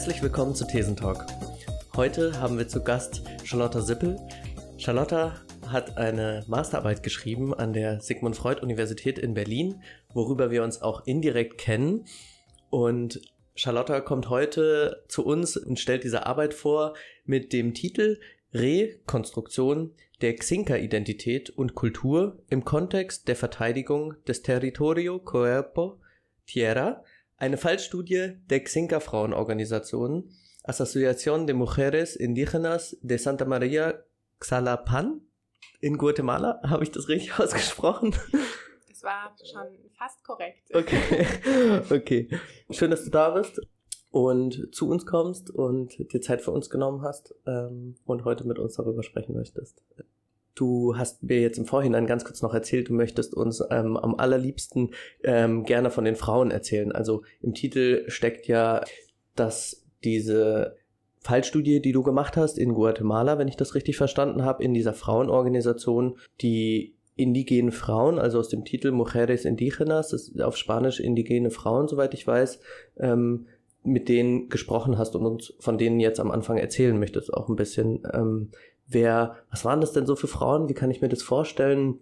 Herzlich willkommen zu Thesentalk. Heute haben wir zu Gast Charlotta Sippel. Charlotta hat eine Masterarbeit geschrieben an der Sigmund Freud Universität in Berlin, worüber wir uns auch indirekt kennen. Und Charlotta kommt heute zu uns und stellt diese Arbeit vor mit dem Titel Rekonstruktion der Xinka-Identität und Kultur im Kontext der Verteidigung des Territorio Cuerpo Tierra, eine Fallstudie der Xinka-Frauenorganisation Asociación de Mujeres Indígenas de Santa María Xalapan in Guatemala. Habe ich das richtig ausgesprochen? Das war schon fast korrekt. Okay. okay. Schön, dass du da bist und zu uns kommst und dir Zeit für uns genommen hast ähm, und heute mit uns darüber sprechen möchtest. Du hast mir jetzt im Vorhinein ganz kurz noch erzählt, du möchtest uns ähm, am allerliebsten ähm, gerne von den Frauen erzählen. Also im Titel steckt ja, dass diese Fallstudie, die du gemacht hast in Guatemala, wenn ich das richtig verstanden habe, in dieser Frauenorganisation, die indigenen Frauen, also aus dem Titel Mujeres Indígenas, das ist auf Spanisch indigene Frauen, soweit ich weiß, ähm, mit denen gesprochen hast und uns von denen jetzt am Anfang erzählen möchtest, auch ein bisschen. Ähm, wer, was waren das denn so für Frauen? Wie kann ich mir das vorstellen?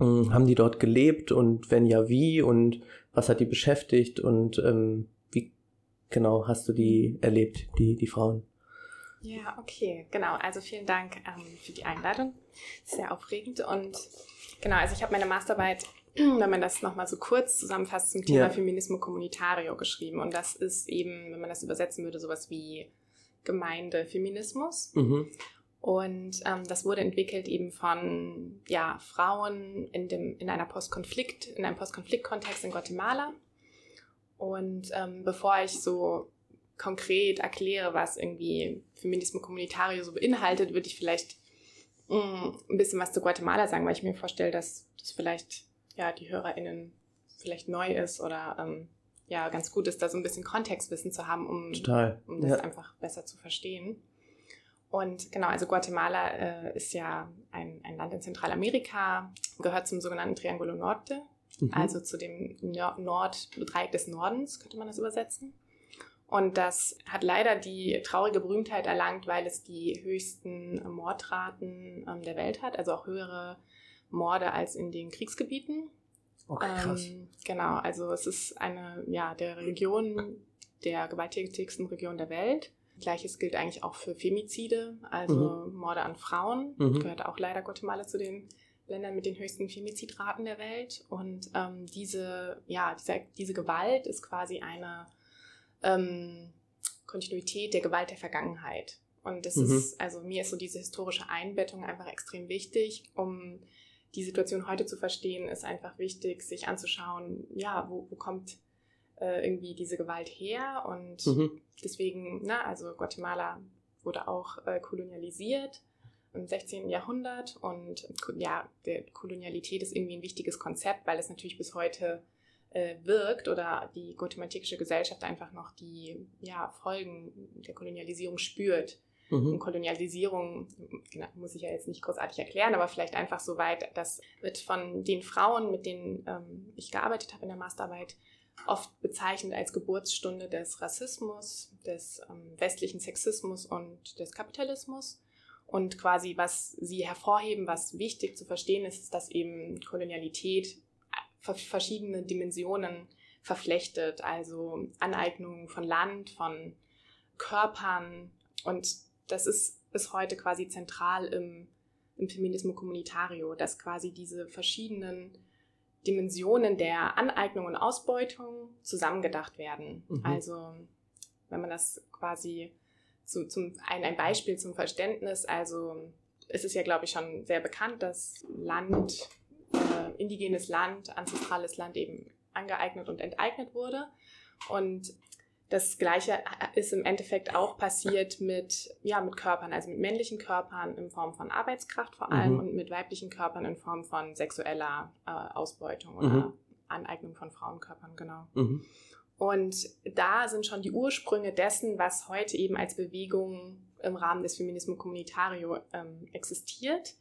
Ähm, haben die dort gelebt und wenn ja, wie? Und was hat die beschäftigt? Und ähm, wie genau hast du die erlebt, die, die Frauen? Ja, okay, genau. Also vielen Dank ähm, für die Einladung. Sehr aufregend. Und genau, also ich habe meine Masterarbeit wenn man das nochmal so kurz zusammenfasst, zum Thema ja. Feminismo Communitario geschrieben. Und das ist eben, wenn man das übersetzen würde, sowas wie Gemeindefeminismus. Mhm. Und ähm, das wurde entwickelt eben von ja, Frauen in, dem, in einer Postkonflikt, in einem Postkonfliktkontext in Guatemala. Und ähm, bevor ich so konkret erkläre, was irgendwie Feminismo Communitario so beinhaltet, würde ich vielleicht mh, mm, ein bisschen was zu Guatemala sagen, weil ich mir vorstelle, dass das vielleicht ja, die HörerInnen vielleicht neu ist oder ähm, ja, ganz gut ist, da so ein bisschen Kontextwissen zu haben, um, um das ja. einfach besser zu verstehen. Und genau, also Guatemala äh, ist ja ein, ein Land in Zentralamerika, gehört zum sogenannten Triangulo Norte, mhm. also zu dem Nord Norddreieck des Nordens, könnte man das übersetzen. Und das hat leider die traurige Berühmtheit erlangt, weil es die höchsten Mordraten ähm, der Welt hat, also auch höhere Morde als in den Kriegsgebieten. Okay, krass. Ähm, genau, also es ist eine ja, der Region, der gewalttätigsten Region der Welt. Gleiches gilt eigentlich auch für Femizide, also mhm. Morde an Frauen. Mhm. Gehört auch leider Guatemala zu den Ländern mit den höchsten Femizidraten der Welt. Und ähm, diese, ja, diese, diese Gewalt ist quasi eine ähm, Kontinuität der Gewalt der Vergangenheit. Und das mhm. ist, also mir ist so diese historische Einbettung einfach extrem wichtig, um die Situation heute zu verstehen, ist einfach wichtig, sich anzuschauen, ja, wo, wo kommt äh, irgendwie diese Gewalt her und mhm. deswegen, na, also Guatemala wurde auch äh, kolonialisiert im 16. Jahrhundert und ja, der Kolonialität ist irgendwie ein wichtiges Konzept, weil es natürlich bis heute äh, wirkt oder die guatemaltekische Gesellschaft einfach noch die ja, Folgen der Kolonialisierung spürt. Mhm. Und Kolonialisierung genau, muss ich ja jetzt nicht großartig erklären, aber vielleicht einfach so weit, das wird von den Frauen, mit denen ähm, ich gearbeitet habe in der Masterarbeit, oft bezeichnet als Geburtsstunde des Rassismus, des ähm, westlichen Sexismus und des Kapitalismus. Und quasi, was sie hervorheben, was wichtig zu verstehen ist, ist, dass eben Kolonialität äh, verschiedene Dimensionen verflechtet, also Aneignung von Land, von Körpern und das ist bis heute quasi zentral im, im Feminismo Communitario, dass quasi diese verschiedenen Dimensionen der Aneignung und Ausbeutung zusammengedacht werden. Mhm. Also wenn man das quasi zu, zum, ein, ein Beispiel zum Verständnis, also es ist ja, glaube ich, schon sehr bekannt, dass Land, äh, indigenes Land, ancestrales Land eben angeeignet und enteignet wurde. Und das Gleiche ist im Endeffekt auch passiert mit, ja, mit Körpern, also mit männlichen Körpern in Form von Arbeitskraft vor allem mhm. und mit weiblichen Körpern in Form von sexueller äh, Ausbeutung oder mhm. Aneignung von Frauenkörpern, genau. Mhm. Und da sind schon die Ursprünge dessen, was heute eben als Bewegung im Rahmen des Feminismo Communitario ähm, existiert,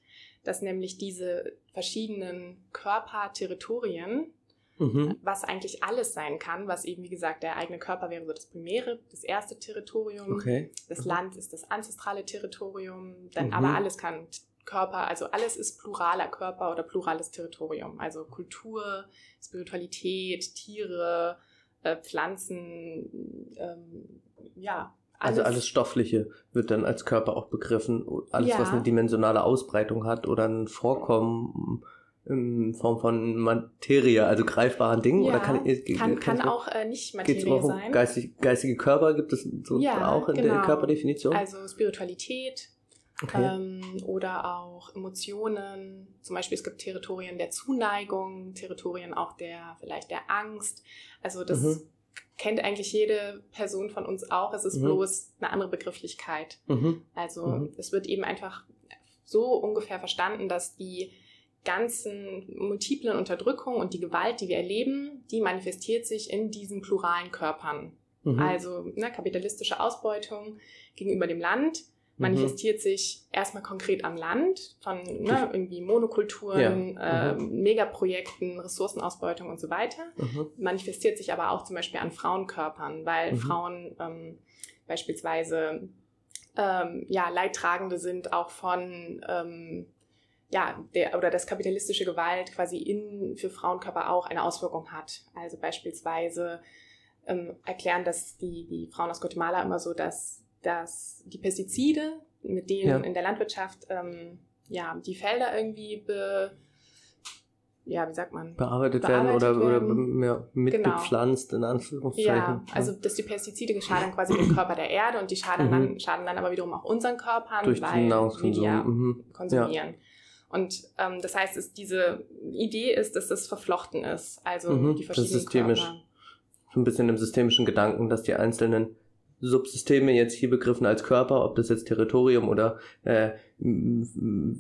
dass nämlich diese verschiedenen Körperterritorien mhm. was eigentlich alles sein kann, was eben, wie gesagt, der eigene Körper wäre so das primäre, das erste Territorium. Okay. Das Mhm. Land ist das ancestrale Territorium, dann Mhm. aber alles kann Körper, also alles ist pluraler Körper oder plurales Territorium. Also Kultur, Spiritualität, Tiere, äh, Pflanzen, ähm, ja. Also alles Stoffliche wird dann als Körper auch begriffen. Alles, Ja. was eine dimensionale Ausbreitung hat oder ein Vorkommen in Form von Materie, also greifbaren Dingen. Ja, oder kann, kann, kann ich- auch äh, nicht Materie auch um sein. geistig, geistige Körper? Gibt es so Ja, auch in der genau. Körperdefinition? Also Spiritualität okay. ähm, oder auch Emotionen. Zum Beispiel es gibt Territorien der Zuneigung, Territorien auch der vielleicht der Angst. Also das Mhm. kennt eigentlich jede Person von uns auch. Es ist Mhm. bloß eine andere Begrifflichkeit. mhm. Also Mhm. es wird eben einfach so ungefähr verstanden, dass die ganzen multiplen Unterdrückungen und die Gewalt, die wir erleben, die manifestiert sich in diesen pluralen Körpern. Mhm. Also ne, kapitalistische Ausbeutung gegenüber dem Land Mhm. manifestiert sich erstmal konkret am Land von ne, irgendwie Monokulturen, Ja. äh, Megaprojekten, Ressourcenausbeutung und so weiter. Mhm. Manifestiert sich aber auch zum Beispiel an Frauenkörpern, weil Mhm. Frauen ähm, beispielsweise ähm, ja, Leidtragende sind auch von ähm, ja, der, oder das kapitalistische Gewalt quasi in, für Frauenkörper auch eine Auswirkung hat. Also beispielsweise ähm, erklären das die, die Frauen aus Guatemala immer so, dass, dass die Pestizide, mit denen Ja. in der Landwirtschaft ähm, ja, die Felder irgendwie be, ja, wie sagt man? Bearbeitet, Bearbeitet werden oder, werden. oder ja, mitbepflanzt, in Anführungszeichen. Ja, also dass die Pestizide schaden quasi dem Körper der Erde und die schaden, Mhm. dann, schaden dann aber wiederum auch unseren Körpern, durch weil den wir ja Mhm. konsumieren. Und ähm, das heißt, es, diese Idee ist, dass das verflochten ist. Also Mhm, die das verschiedenen ist systemisch. Körper. so ein bisschen im systemischen Gedanken, dass die einzelnen Subsysteme jetzt hier begriffen als Körper, ob das jetzt Territorium oder äh,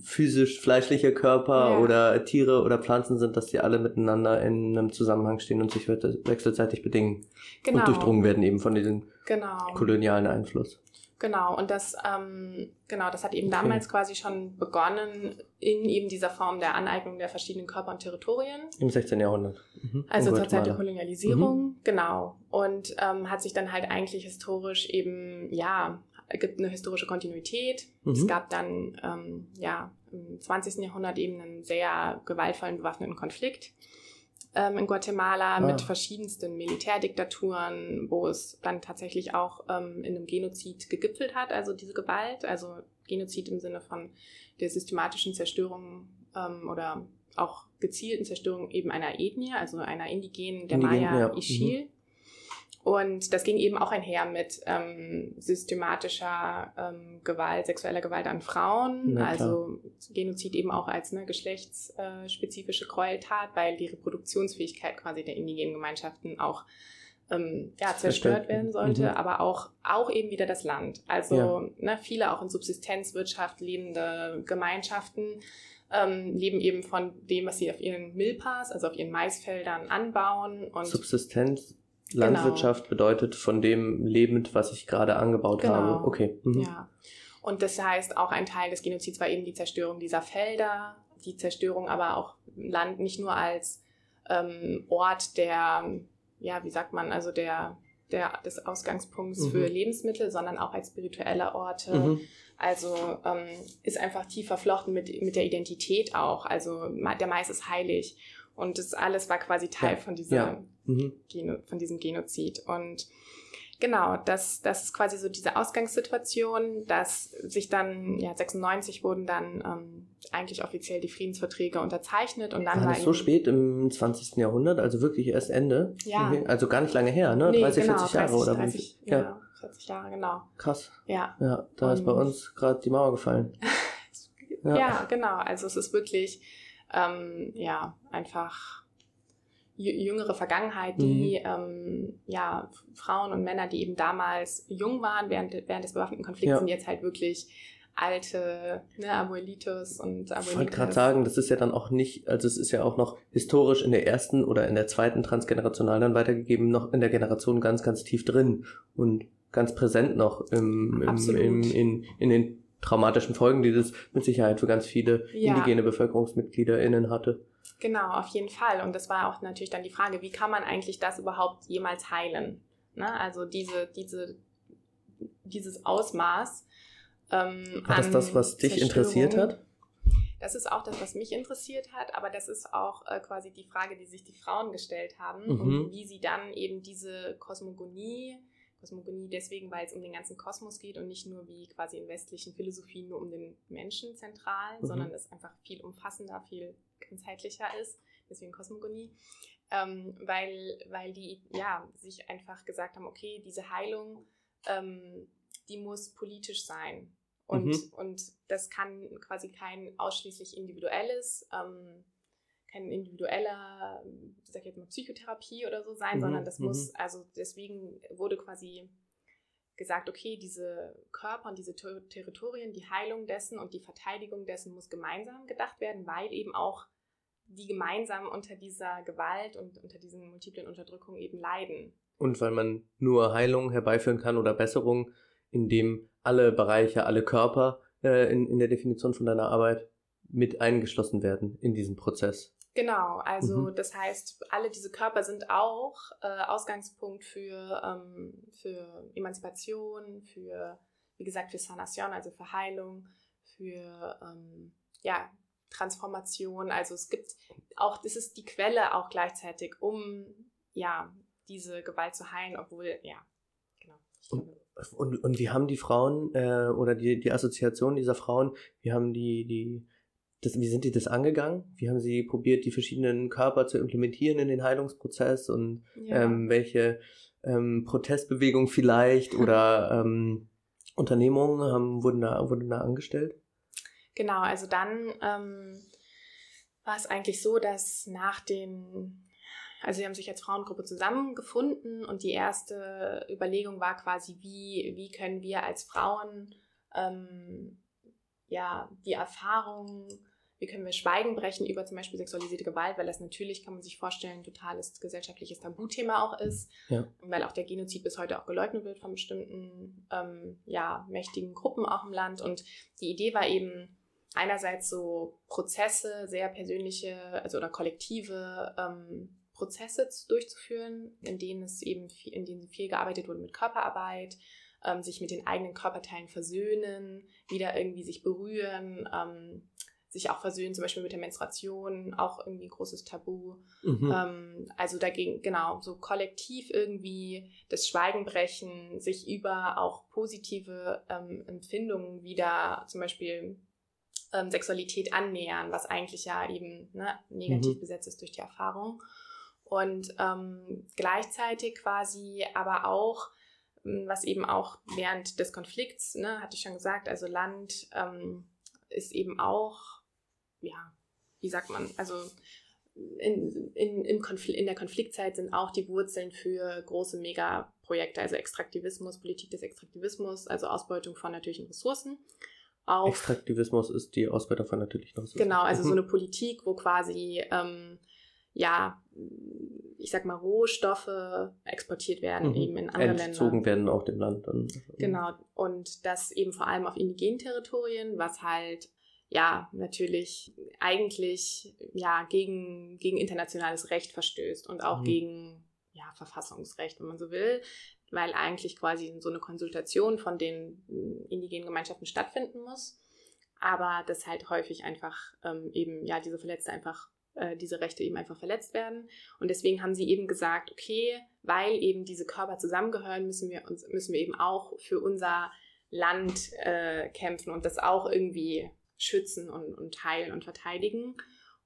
physisch fleischliche Körper Ja. oder Tiere oder Pflanzen sind, dass die alle miteinander in einem Zusammenhang stehen und sich we- wechselseitig bedingen Genau. und durchdrungen werden eben von diesem Genau. kolonialen Einfluss. Genau, und das, ähm, genau, das hat eben Okay. damals quasi schon begonnen in eben dieser Form der Aneignung der verschiedenen Körper und Territorien. Im 16. Jahrhundert. Mhm. Also zur Zeit der. Kolonialisierung, genau. Und ähm, hat sich dann halt eigentlich historisch eben, ja, gibt eine historische Kontinuität. Es Mhm. gab dann, ähm, ja, im 20. Jahrhundert eben einen sehr gewaltvollen bewaffneten Konflikt ähm, in Guatemala Ah. mit verschiedensten Militärdiktaturen, wo es dann tatsächlich auch ähm, in einem Genozid gegipfelt hat, also diese Gewalt, also Genozid im Sinne von der systematischen Zerstörung ähm, oder auch gezielten Zerstörung eben einer Ethnie, also einer indigenen, der Indigen, Maya ja, mhm. Und das ging eben auch einher mit ähm, systematischer ähm, Gewalt, sexueller Gewalt an Frauen, Na also Genozid eben auch als eine geschlechtsspezifische Gräueltat, weil die Reproduktionsfähigkeit quasi der indigenen Gemeinschaften auch ähm, ja, zerstört werden sollte, Mhm. aber auch, auch eben wieder das Land. Also Ja. ne, viele auch in Subsistenzwirtschaft lebende Gemeinschaften ähm, leben eben von dem, was sie auf ihren Milpas, also auf ihren Maisfeldern anbauen und Subsistenz, Genau. Landwirtschaft bedeutet von dem lebend, was ich gerade angebaut Genau. habe. Okay. Mhm. Ja. Und das heißt, auch ein Teil des Genozids war eben die Zerstörung dieser Felder, die Zerstörung aber auch Land nicht nur als ähm, Ort der, ja, wie sagt man, also der, der des Ausgangspunkts Mhm. für Lebensmittel, sondern auch als spirituelle Orte. Mhm. Also ähm, ist einfach tief verflochten mit, mit der Identität auch. Also der Mais ist heilig. Und das alles war quasi Teil Ja, von dieser ja. Mhm. Geno von diesem Genozid. Und genau, das, das ist quasi so diese Ausgangssituation, dass sich dann, ja, 96 wurden dann ähm, eigentlich offiziell die Friedensverträge unterzeichnet und dann War war das so spät im 20. Jahrhundert? Also wirklich erst Ende? Ja. Also gar nicht lange her, ne? Nee, 30, genau, 40 Jahre 30, oder wie? 30, Ja. ja, 40 Jahre, genau. Krass. Ja. Ja, da ist bei Und- uns gerade die Mauer gefallen. Ja. genau. Also es ist wirklich, ähm, ja, einfach jü- jüngere Vergangenheit, die Mhm. ähm, ja, Frauen und Männer, die eben damals jung waren während, während des bewaffneten Konflikts, Ja. sind jetzt halt wirklich alte ne, Abuelitos und Ich wollte Abuelitas. gerade sagen, das ist ja dann auch nicht, also es ist ja auch noch historisch in der ersten oder in der zweiten Transgenerational dann weitergegeben, noch in der Generation ganz, ganz tief drin und ganz präsent noch im, im, im, in, in den traumatischen Folgen, die das mit Sicherheit für ganz viele Ja. indigene BevölkerungsmitgliederInnen hatte. Genau, auf jeden Fall. Und das war auch natürlich dann die Frage, wie kann man eigentlich das überhaupt jemals heilen? Ne? Also diese, diese, dieses Ausmaß. Ähm, war das das, was dich interessiert hat? Das ist auch das, was mich interessiert hat, aber das ist auch äh, quasi die Frage, die sich die Frauen gestellt haben mhm. und wie sie dann eben diese Kosmogonie, Kosmogonie deswegen, weil es um den ganzen Kosmos geht und nicht nur wie quasi in westlichen Philosophien nur um den Menschen zentral, mhm. sondern es einfach viel umfassender, viel ganzheitlicher ist, deswegen Kosmogonie, ähm, weil, weil die ja sich einfach gesagt haben, okay, diese Heilung, ähm, die muss politisch sein. Und, mhm. und das kann quasi kein ausschließlich individuelles, ähm, kein individueller, sag ich jetzt mal, Psychotherapie oder so sein, mhm. sondern das muss, mhm. also deswegen wurde quasi gesagt, okay, diese Körper und diese Ter Territorien, die Heilung dessen und die Verteidigung dessen muss gemeinsam gedacht werden, weil eben auch die gemeinsam unter dieser Gewalt und unter diesen multiplen Unterdrückungen eben leiden. Und weil man nur Heilung herbeiführen kann oder Besserung, indem alle Bereiche, alle Körper äh, in, in der Definition von deiner Arbeit mit eingeschlossen werden in diesen Prozess. Genau, also mhm. das heißt, alle diese Körper sind auch äh, Ausgangspunkt für, ähm, für Emanzipation, für, wie gesagt, für Sanation, also für Heilung, für ähm, ja, Transformation. Also es gibt auch, das ist die Quelle auch gleichzeitig, um ja, diese Gewalt zu heilen, obwohl, ja, genau. Und, und, und wie haben die Frauen äh, oder die, die Assoziation dieser Frauen, wie haben die, die, das, wie sind die das angegangen? Wie haben sie probiert, die verschiedenen Körper zu implementieren in den Heilungsprozess und ja. ähm, welche ähm, Protestbewegungen vielleicht oder ähm, Unternehmungen haben, wurden, da, wurden da angestellt? Genau, also dann ähm, war es eigentlich so, dass nach den also sie haben sich als Frauengruppe zusammengefunden und die erste Überlegung war quasi, wie, wie können wir als Frauen ähm, ja die Erfahrung, wie können wir Schweigen brechen über zum Beispiel sexualisierte Gewalt, weil das natürlich, kann man sich vorstellen, ein totales gesellschaftliches Tabuthema auch ist, ja. weil auch der Genozid bis heute auch geleugnet wird von bestimmten ähm, ja, mächtigen Gruppen auch im Land. Und die Idee war eben, einerseits so Prozesse, sehr persönliche, also oder kollektive ähm, Prozesse durchzuführen, in denen es eben viel, in denen viel gearbeitet wurde mit Körperarbeit, ähm, sich mit den eigenen Körperteilen versöhnen, wieder irgendwie sich berühren, ähm, sich auch versöhnen, zum Beispiel mit der Menstruation, auch irgendwie ein großes Tabu. Mhm. Ähm, also dagegen, genau, so kollektiv irgendwie das Schweigen brechen, sich über auch positive ähm, Empfindungen wieder, zum Beispiel ähm, Sexualität annähern, was eigentlich ja eben ne, negativ mhm. besetzt ist durch die Erfahrung und ähm, gleichzeitig quasi aber auch, was eben auch während des Konflikts, ne, hatte ich schon gesagt, also Land ähm, ist eben auch, ja, wie sagt man, also in, in, im Konfl in der Konfliktzeit sind auch die Wurzeln für große Megaprojekte, also Extraktivismus, Politik des Extraktivismus, also Ausbeutung von natürlichen Ressourcen. Auf, Extraktivismus ist die Ausbeutung von natürlichen Ressourcen. Genau, also mhm. so eine Politik, wo quasi ähm, ja, ich sag mal, Rohstoffe exportiert werden, mhm. eben in andere Entzogen Länder. Entzogen werden auch dem Land dann. Genau, und das eben vor allem auf indigenen Territorien, was halt ja natürlich eigentlich ja gegen, gegen internationales Recht verstößt und auch mhm. gegen ja, Verfassungsrecht, wenn man so will, weil eigentlich quasi so eine Konsultation von den indigenen Gemeinschaften stattfinden muss. Aber das halt häufig einfach ähm, eben, ja, diese Verletzte einfach äh, diese Rechte eben einfach verletzt werden. Und deswegen haben sie eben gesagt, okay, weil eben diese Körper zusammengehören, müssen wir uns, müssen wir eben auch für unser Land äh, kämpfen und das auch irgendwie schützen und, und heilen und verteidigen.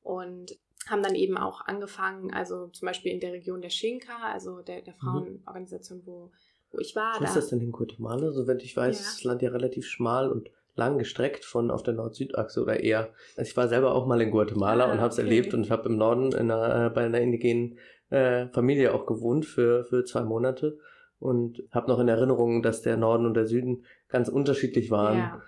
Und haben dann eben auch angefangen, also zum Beispiel in der Region der Schinka, also der, der mhm. Frauenorganisation, wo, wo ich war. Wo ist das denn in Guatemala? So, wenn ich weiß, ja. ist das Land ja relativ schmal und lang gestreckt von auf der Nord-Süd-Achse oder eher. Also ich war selber auch mal in Guatemala ah, und habe es okay. erlebt und habe im Norden einer, äh, bei einer indigenen äh, Familie auch gewohnt für, für zwei Monate und habe noch in Erinnerung, dass der Norden und der Süden ganz unterschiedlich waren. Ja.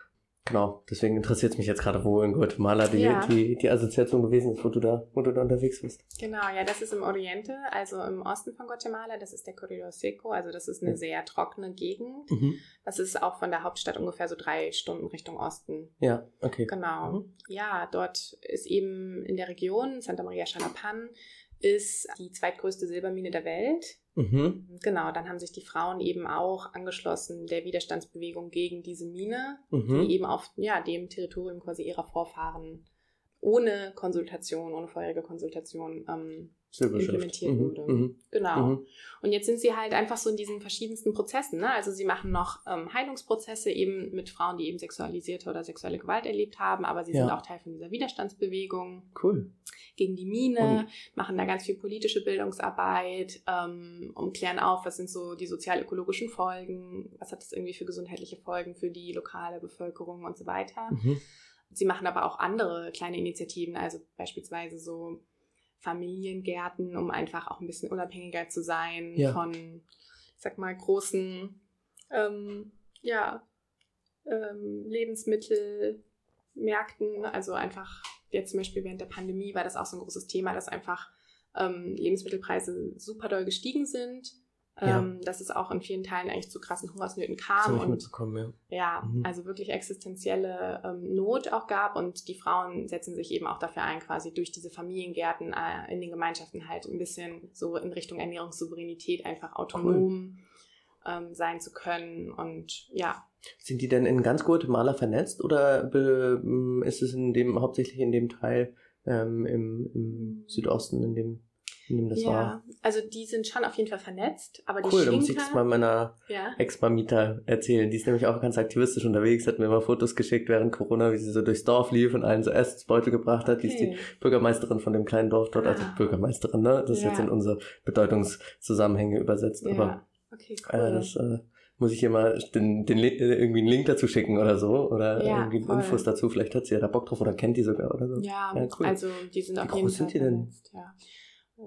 Genau, deswegen interessiert es mich jetzt gerade, wo in Guatemala die, Ja. die, die Assoziation gewesen ist, wo du da, wo du da unterwegs bist. Genau, ja, das ist im Oriente, also im Osten von Guatemala. Das ist der Corridor Seco, also das ist eine sehr trockene Gegend. Mhm. Das ist auch von der Hauptstadt ungefähr so drei Stunden Richtung Osten. Ja, okay. Genau. Mhm. Ja, dort ist eben in der Region Santa Maria Chalapan ist die zweitgrößte Silbermine der Welt. Mhm. Genau, dann haben sich die Frauen eben auch angeschlossen der Widerstandsbewegung gegen diese Mine, Mhm. die eben auf ja, dem Territorium quasi ihrer Vorfahren ohne Konsultation, ohne vorherige Konsultation ähm. Implementiert Mhm. wurde. Mhm. Genau. Mhm. Und jetzt sind sie halt einfach so in diesen verschiedensten Prozessen. Ne? Also sie machen noch ähm, Heilungsprozesse eben mit Frauen, die eben sexualisierte oder sexuelle Gewalt erlebt haben, aber sie Ja. sind auch Teil von dieser Widerstandsbewegung Cool. gegen die Mine, machen da ganz viel politische Bildungsarbeit ähm, und klären auf, was sind so die sozial-ökologischen Folgen, was hat das irgendwie für gesundheitliche Folgen für die lokale Bevölkerung und so weiter. Mhm. Sie machen aber auch andere kleine Initiativen, also beispielsweise so Familiengärten, um einfach auch ein bisschen unabhängiger zu sein Ja. von, ich sag mal, großen, ähm, ja, ähm, Lebensmittelmärkten. Also einfach, jetzt zum Beispiel während der Pandemie war das auch so ein großes Thema, dass einfach ähm, Lebensmittelpreise super doll gestiegen sind. Ja. Ähm, dass es auch in vielen Teilen eigentlich zu krassen Hungersnöten kam und ja. ja, Mhm. also wirklich existenzielle ähm, Not auch gab und die Frauen setzen sich eben auch dafür ein, quasi durch diese Familiengärten äh, in den Gemeinschaften halt ein bisschen so in Richtung Ernährungssouveränität einfach autonom ähm, sein zu können und ja. Sind die denn in ganz Guatemala vernetzt oder be, m, ist es in dem, hauptsächlich in dem Teil ähm, im, im Südosten, in dem, dem das ja, war? also die sind schon auf jeden Fall vernetzt, aber die Cool, da muss ich das mal meiner ja, Ex-Mamita erzählen. Die ist nämlich auch ganz aktivistisch unterwegs, hat mir mal Fotos geschickt während Corona, wie sie so durchs Dorf lief und allen so Essensbeutel gebracht hat. Die ist die okay. Bürgermeisterin von dem kleinen Dorf dort, also Ah. Bürgermeisterin, ne? Das ist Ja. jetzt in unsere Bedeutungszusammenhänge übersetzt. Aber ja, okay, äh, cool. das äh, muss ich hier mal den, den, äh, irgendwie einen Link dazu schicken oder so. Oder Ja, irgendwie voll. Infos dazu. Vielleicht hat sie ja da Bock drauf oder kennt die sogar oder so. Ja, Ja, cool. also die sind Wie auf jeden groß sind die denn? Ja.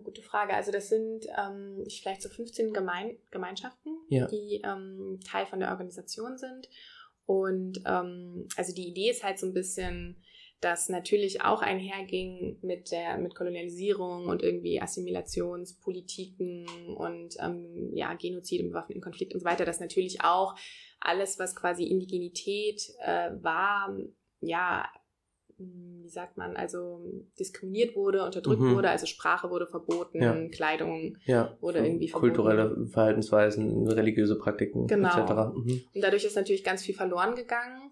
Gute Frage. Also das sind ähm, vielleicht so 15 Gemein Gemeinschaften, Ja. die ähm, Teil von der Organisation sind. Und ähm, also die Idee ist halt so ein bisschen, dass natürlich auch einherging mit der mit Kolonialisierung und irgendwie Assimilationspolitiken und ähm, ja Genozid im bewaffneten Konflikt und so weiter, dass natürlich auch alles, was quasi Indigenität äh, war, ja wie sagt man, also diskriminiert wurde, unterdrückt Mhm. wurde, also Sprache wurde verboten, Ja. Kleidung Ja. Oder so irgendwie verboten. kulturelle Verhaltensweisen, religiöse Praktiken Genau. etc. Mhm. Und dadurch ist natürlich ganz viel verloren gegangen.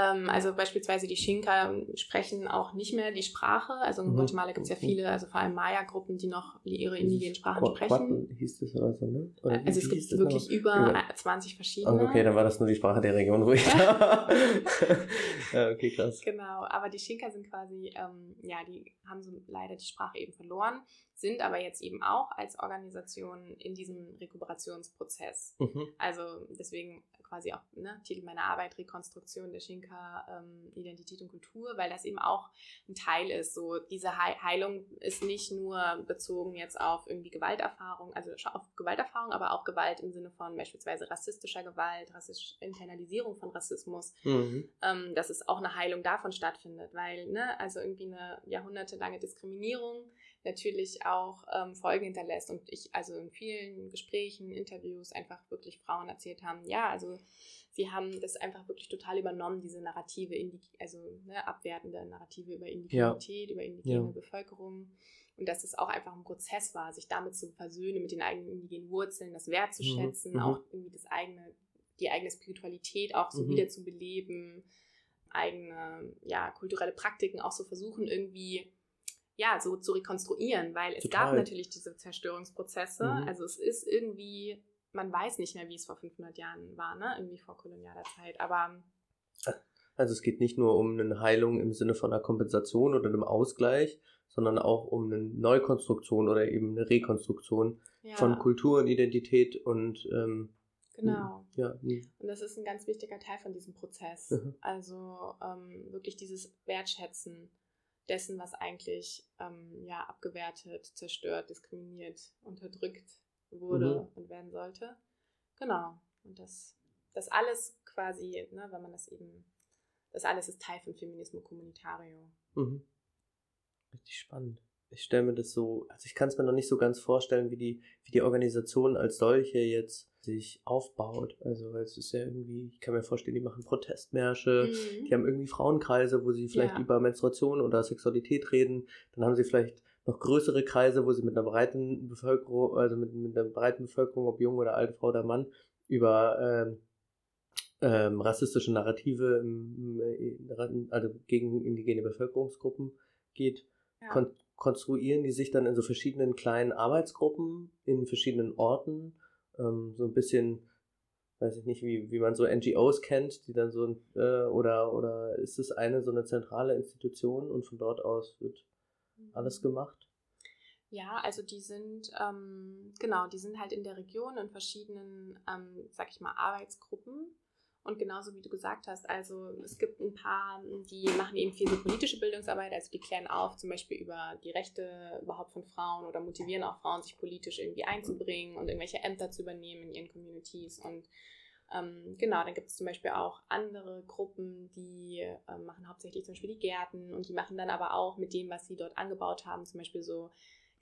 Ähm, also beispielsweise die Xinka sprechen auch nicht mehr die Sprache. Also in Mhm. Guatemala gibt es ja Mhm. viele, also vor allem Maya-Gruppen, die noch ihre indigenen Sprachen Qua- sprechen. Quatten hieß das oder so, ne? Oder wie- Also es gibt wirklich über Über- 20 Ah, verschiedene. Okay, dann war das nur die Sprache der Region, da Ja, okay, krass. Genau, aber die Xinka sind quasi, ähm, ja, die haben so leider die Sprache eben verloren, sind aber jetzt eben auch als Organisation in diesem Rekuperationsprozess. Mhm. Also deswegen quasi auch ne, Titel meiner Arbeit Rekonstruktion der Schinka ähm, Identität und Kultur, weil das eben auch ein Teil ist. So diese He Heilung ist nicht nur bezogen jetzt auf irgendwie Gewalterfahrung, also auf Gewalterfahrung, aber auch Gewalt im Sinne von beispielsweise rassistischer Gewalt, rassistischer Internalisierung von Rassismus, Mhm. ähm, dass es auch eine Heilung davon stattfindet, weil ne, also irgendwie eine jahrhundertelange Diskriminierung natürlich auch ähm, Folgen hinterlässt und ich also in vielen Gesprächen, Interviews einfach wirklich Frauen erzählt haben, ja, also sie haben das einfach wirklich total übernommen, diese Narrative, also ne, abwertende Narrative über Indigenität, über indigene Ja. Bevölkerung und dass es auch einfach ein Prozess war, sich damit zu versöhnen, mit den eigenen indigenen Wurzeln, das wertzuschätzen, Mhm. auch irgendwie das eigene, die eigene Spiritualität auch so Mhm. wieder zu beleben, eigene ja, kulturelle Praktiken auch so versuchen irgendwie ja, so zu rekonstruieren, weil es Total. gab natürlich diese Zerstörungsprozesse. Mhm. Also es ist irgendwie, man weiß nicht mehr, wie es vor 500 Jahren war, ne? Irgendwie vor kolonialer Zeit. Aber Also es geht nicht nur um eine Heilung im Sinne von einer Kompensation oder einem Ausgleich, sondern auch um eine Neukonstruktion oder eben eine Rekonstruktion ja, von Kultur und Identität und ähm, genau. ja, mhm. Und das ist ein ganz wichtiger Teil von diesem Prozess. Mhm. Also ähm, wirklich dieses Wertschätzen dessen, was eigentlich ähm, ja, abgewertet, zerstört, diskriminiert, unterdrückt wurde Mhm. und werden sollte. Genau. Und das, das alles quasi, ne, wenn man das eben das alles ist Teil von Feminismo Comunitario. Mhm. Richtig spannend. Ich stelle mir das so, also ich kann es mir noch nicht so ganz vorstellen, wie die, wie die Organisation als solche jetzt sich aufbaut. Also, weil es ist ja irgendwie, ich kann mir vorstellen, die machen Protestmärsche, mhm. die haben irgendwie Frauenkreise, wo sie vielleicht ja. über Menstruation oder Sexualität reden. Dann haben sie vielleicht noch größere Kreise, wo sie mit einer breiten Bevölkerung, also mit, mit einer breiten Bevölkerung, ob jung oder alte Frau oder Mann, über ähm, ähm, rassistische Narrative im, im, also gegen indigene Bevölkerungsgruppen geht. Ja. Kon konstruieren die sich dann in so verschiedenen kleinen Arbeitsgruppen in verschiedenen Orten, ähm, so ein bisschen, weiß ich nicht, wie, wie man so NGOs kennt, die dann so, äh, oder, oder ist es eine so eine zentrale Institution und von dort aus wird alles mhm. gemacht? Ja, also die sind, ähm, genau, die sind halt in der Region in verschiedenen, ähm, sag ich mal, Arbeitsgruppen und genauso wie du gesagt hast, also es gibt ein paar, die machen eben viel so politische Bildungsarbeit, also die klären auf, zum Beispiel über die Rechte überhaupt von Frauen oder motivieren auch Frauen, sich politisch irgendwie einzubringen und irgendwelche Ämter zu übernehmen in ihren Communities. Und ähm, genau, dann gibt es zum Beispiel auch andere Gruppen, die äh, machen hauptsächlich zum Beispiel die Gärten und die machen dann aber auch mit dem, was sie dort angebaut haben, zum Beispiel so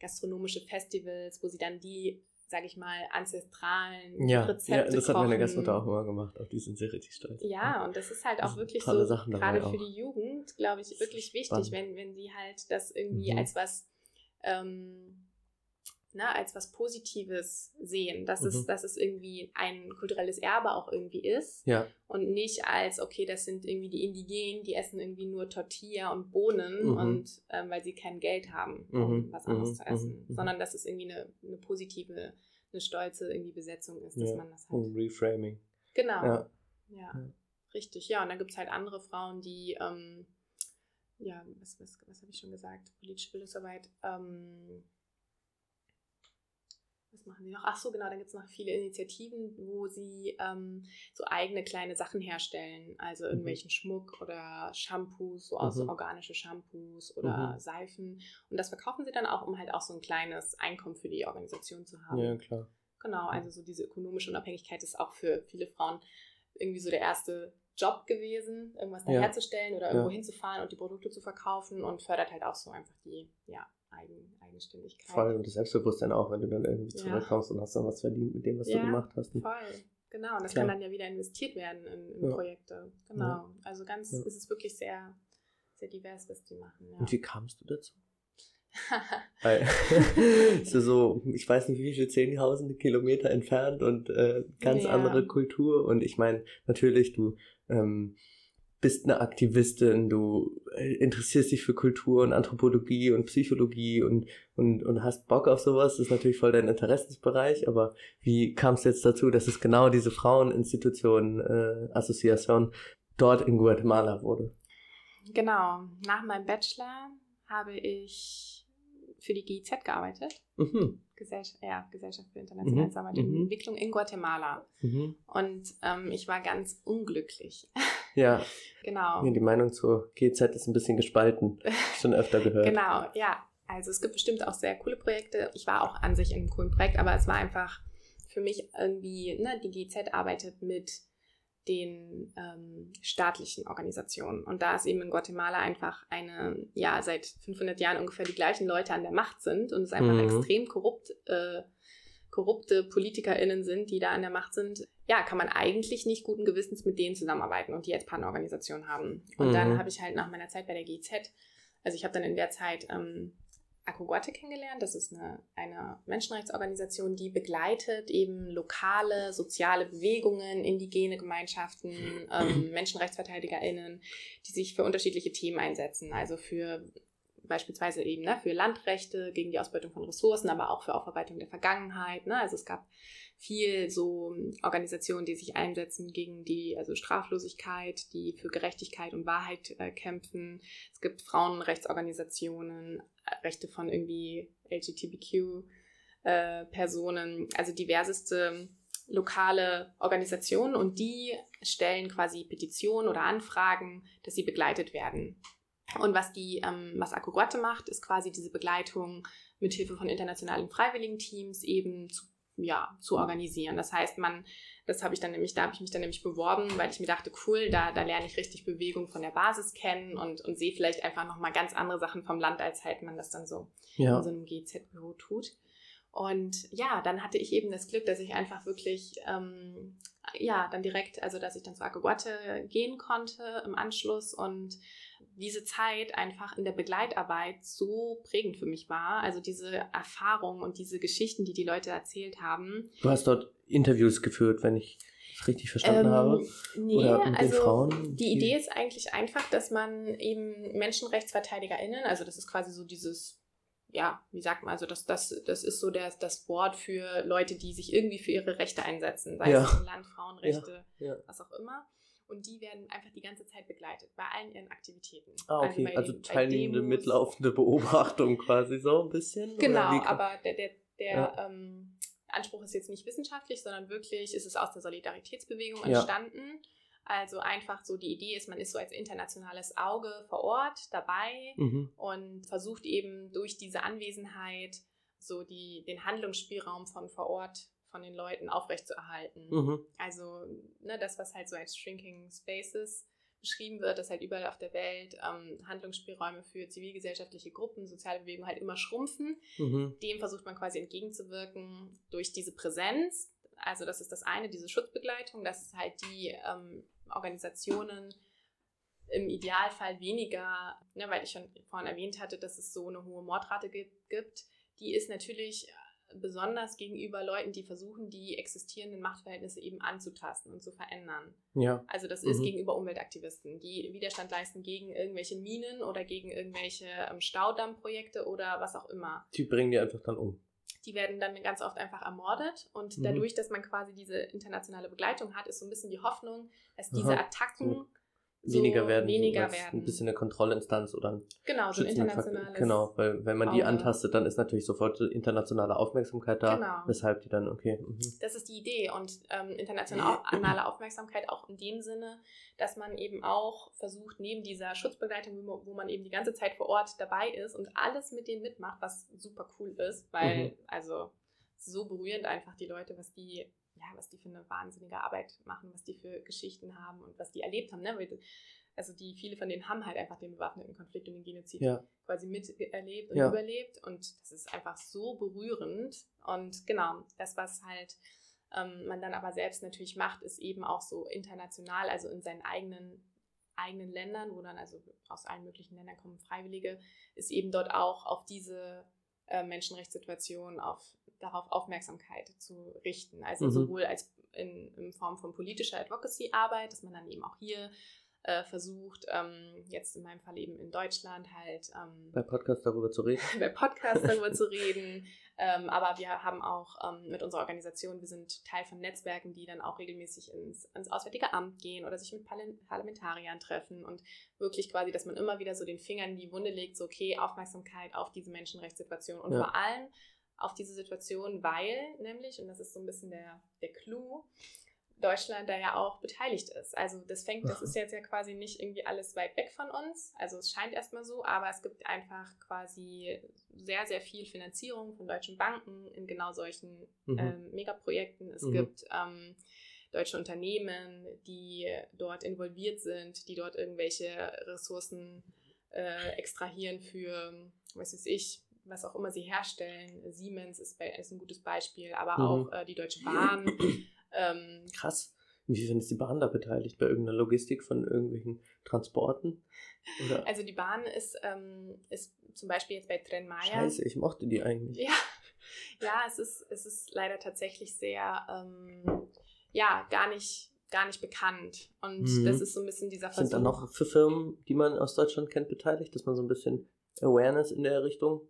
gastronomische Festivals, wo sie dann die sage ich mal, ancestralen ja, Rezepte Ja, das hat meine Gastmutter auch immer gemacht. Auf die sind sie richtig stolz. Ja, und das ist halt auch wirklich so, gerade für die Jugend, glaube ich, wirklich wichtig, wenn, wenn sie halt das irgendwie mhm. als was ähm, ne, als was Positives sehen, dass, mhm. es, dass es irgendwie ein kulturelles Erbe auch irgendwie ist ja. und nicht als, okay, das sind irgendwie die Indigenen, die essen irgendwie nur Tortilla und Bohnen mhm. und ähm, weil sie kein Geld haben, um mhm. was anderes mhm. zu essen, mhm. sondern dass es irgendwie eine, eine positive, eine stolze irgendwie Besetzung ist, dass ja. man das halt. Und Reframing. Genau. Ja. ja. Richtig, ja. Und dann gibt es halt andere Frauen, die ähm, ja, was, was, was habe ich schon gesagt? Politische Bildungsarbeit, ähm, was machen die noch? Ach so, genau, dann gibt es noch viele Initiativen, wo sie ähm, so eigene kleine Sachen herstellen. Also mhm. irgendwelchen mhm. Schmuck oder Shampoos, so aus mhm. organische Shampoos oder mhm. Seifen. Und das verkaufen sie dann auch, um halt auch so ein kleines Einkommen für die Organisation zu haben. Ja, klar. Genau, also so diese ökonomische Unabhängigkeit ist auch für viele Frauen irgendwie so der erste Job gewesen, irgendwas da ja. herzustellen oder irgendwo ja. hinzufahren und die Produkte zu verkaufen und fördert halt auch so einfach die ja, Eigen, Eigenständigkeit. Voll, und das Selbstbewusstsein auch, wenn du dann irgendwie ja. zurückkommst und hast dann was verdient mit dem, was ja, du gemacht hast. Voll, genau. Und das Klar. kann dann ja wieder investiert werden in, in ja. Projekte. Genau. Also ganz, ist es wirklich sehr, sehr divers, was die machen. Und wie kamst du dazu? Weil, so, so, ich weiß nicht, wie viele zehntausende Kilometer entfernt und äh, ganz andere Kultur. Und ich meine, natürlich, du ähm, bist eine Aktivistin, du äh, interessierst dich für Kultur und Anthropologie und Psychologie und, und, und hast Bock auf sowas, das ist natürlich voll dein Interessensbereich, aber wie kam es jetzt dazu, dass es genau diese Fraueninstitution, äh, Association dort in Guatemala wurde? Genau, nach meinem Bachelor habe ich für die GIZ gearbeitet. Mhm. Gesellschaft, ja, Gesellschaft für internationale mhm. Zusammenarbeit und mhm. Entwicklung in Guatemala. Mhm. Und ähm, ich war ganz unglücklich. Ja. genau. Ja, die Meinung zur GZ ist ein bisschen gespalten. Schon öfter gehört. genau, ja. Also es gibt bestimmt auch sehr coole Projekte. Ich war auch an sich in einem coolen Projekt, aber es war einfach für mich irgendwie, ne, die GZ arbeitet mit den ähm, staatlichen Organisationen. Und da es eben in Guatemala einfach eine, ja, seit 500 Jahren ungefähr die gleichen Leute an der Macht sind und es einfach mhm. extrem korrupt, äh, korrupte PolitikerInnen sind, die da an der Macht sind, ja, kann man eigentlich nicht guten Gewissens mit denen zusammenarbeiten und die als Partnerorganisation haben. Und mhm. dann habe ich halt nach meiner Zeit bei der GZ, also ich habe dann in der Zeit ähm, Akoguate kennengelernt. Das ist eine, eine Menschenrechtsorganisation, die begleitet eben lokale soziale Bewegungen, indigene Gemeinschaften, ähm, MenschenrechtsverteidigerInnen, die sich für unterschiedliche Themen einsetzen. Also für beispielsweise eben ne, für Landrechte, gegen die Ausbeutung von Ressourcen, aber auch für Aufarbeitung der Vergangenheit. Ne? Also es gab viel so Organisationen, die sich einsetzen gegen die also Straflosigkeit, die für Gerechtigkeit und Wahrheit äh, kämpfen. Es gibt Frauenrechtsorganisationen, äh, Rechte von irgendwie LGBTQ äh, also diverseste lokale Organisationen und die stellen quasi Petitionen oder Anfragen, dass sie begleitet werden. Und was die, ähm, was Akkuguate macht, ist quasi diese Begleitung mit Hilfe von internationalen Freiwilligenteams eben zu ja, zu organisieren. Das heißt, man, das habe ich dann nämlich, da habe ich mich dann nämlich beworben, weil ich mir dachte, cool, da, da lerne ich richtig Bewegung von der Basis kennen und, und sehe vielleicht einfach nochmal ganz andere Sachen vom Land, als halt man das dann so ja. in so einem GZ-Büro tut. Und ja, dann hatte ich eben das Glück, dass ich einfach wirklich, ähm, ja, dann direkt, also dass ich dann zu Akeguate gehen konnte im Anschluss und diese Zeit einfach in der Begleitarbeit so prägend für mich war. Also diese Erfahrung und diese Geschichten, die die Leute erzählt haben. Du hast dort Interviews geführt, wenn ich es richtig verstanden ähm, habe? Nee, Oder mit also den Frauen? die Idee ist eigentlich einfach, dass man eben MenschenrechtsverteidigerInnen, also das ist quasi so dieses ja, wie sagt man, also das, das, das ist so der, das Wort für Leute, die sich irgendwie für ihre Rechte einsetzen, sei ja. es Land, Frauenrechte, ja, ja. was auch immer. Und die werden einfach die ganze Zeit begleitet bei allen ihren Aktivitäten. Ah, also okay. Also, also teilnehmende, mitlaufende Beobachtung quasi so ein bisschen? Genau, aber der, der, der ähm, Anspruch ist jetzt nicht wissenschaftlich, sondern wirklich ist es aus der Solidaritätsbewegung entstanden. Also einfach so die Idee ist, man ist so als internationales Auge vor Ort dabei mhm. und versucht eben durch diese Anwesenheit so die, den Handlungsspielraum von vor Ort von den Leuten aufrechtzuerhalten. Mhm. Also ne, das, was halt so als Shrinking Spaces beschrieben wird, dass halt überall auf der Welt ähm, Handlungsspielräume für zivilgesellschaftliche Gruppen, soziale Bewegungen halt immer schrumpfen. Mhm. Dem versucht man quasi entgegenzuwirken durch diese Präsenz. Also das ist das eine, diese Schutzbegleitung, das ist halt die ähm, Organisationen im Idealfall weniger, ne, weil ich schon vorhin erwähnt hatte, dass es so eine hohe Mordrate gibt, die ist natürlich besonders gegenüber Leuten, die versuchen, die existierenden Machtverhältnisse eben anzutasten und zu verändern. Ja. Also das ist mhm. gegenüber Umweltaktivisten, die Widerstand leisten gegen irgendwelche Minen oder gegen irgendwelche ähm, Staudammprojekte oder was auch immer. Die bringen die einfach dann um. Die werden dann ganz oft einfach ermordet und mhm. dadurch, dass man quasi diese internationale Begleitung hat, ist so ein bisschen die Hoffnung, dass diese Aha. Attacken so so weniger werden. Weniger werden. Ein bisschen eine Kontrollinstanz oder ein Genau, so ein internationales. Genau, weil wenn man die antastet, dann ist natürlich sofort internationale Aufmerksamkeit da, genau. weshalb die dann, okay. Mhm. Das ist die Idee und ähm, internationale Aufmerksamkeit auch in dem Sinne, dass man eben auch versucht, neben dieser Schutzbegleitung, wo man eben die ganze Zeit vor Ort dabei ist und alles mit denen mitmacht, was super cool ist, weil, mhm. also so berührend einfach die Leute, was die ja, was die für eine wahnsinnige Arbeit machen, was die für Geschichten haben und was die erlebt haben. Ne? Also die, viele von denen haben halt einfach den bewaffneten Konflikt und den Genozid ja. quasi miterlebt und ja. überlebt. Und das ist einfach so berührend. Und genau, das, was halt ähm, man dann aber selbst natürlich macht, ist eben auch so international, also in seinen eigenen eigenen Ländern, wo dann also aus allen möglichen Ländern kommen Freiwillige, ist eben dort auch auf diese äh, Menschenrechtssituation, auf darauf Aufmerksamkeit zu richten. Also mhm. sowohl als in, in, Form von politischer Advocacy-Arbeit, dass man dann eben auch hier äh, versucht, ähm, jetzt in meinem Fall eben in Deutschland halt ähm, bei Podcast darüber zu reden. bei Podcast darüber zu reden. Ähm, aber wir haben auch ähm, mit unserer Organisation, wir sind Teil von Netzwerken, die dann auch regelmäßig ins, ins Auswärtige Amt gehen oder sich mit Parlamentariern treffen und wirklich quasi, dass man immer wieder so den Finger in die Wunde legt, so okay, Aufmerksamkeit auf diese Menschenrechtssituation und ja. vor allem auf diese Situation, weil nämlich, und das ist so ein bisschen der, der Clou, Deutschland da ja auch beteiligt ist. Also das fängt, das ist jetzt ja quasi nicht irgendwie alles weit weg von uns. Also es scheint erstmal so, aber es gibt einfach quasi sehr, sehr viel Finanzierung von deutschen Banken in genau solchen mhm. ähm, Megaprojekten. Es mhm. gibt ähm, deutsche Unternehmen, die dort involviert sind, die dort irgendwelche Ressourcen äh, extrahieren für, was weiß ich, was auch immer sie herstellen. Siemens ist, ist ein gutes Beispiel, aber mhm. auch äh, die Deutsche Bahn. Ähm, Krass. Inwiefern ist die Bahn da beteiligt? Bei irgendeiner Logistik von irgendwelchen Transporten? Oder? Also die Bahn ist, ähm, ist zum Beispiel jetzt bei Tren Maya. Scheiße, ich mochte die eigentlich. Ja, ja es, ist, es ist leider tatsächlich sehr, ähm, ja, gar nicht, gar nicht bekannt. Und mhm. das ist so ein bisschen dieser Versuch. Sind da noch für Firmen, die man aus Deutschland kennt, beteiligt, dass man so ein bisschen Awareness in der Richtung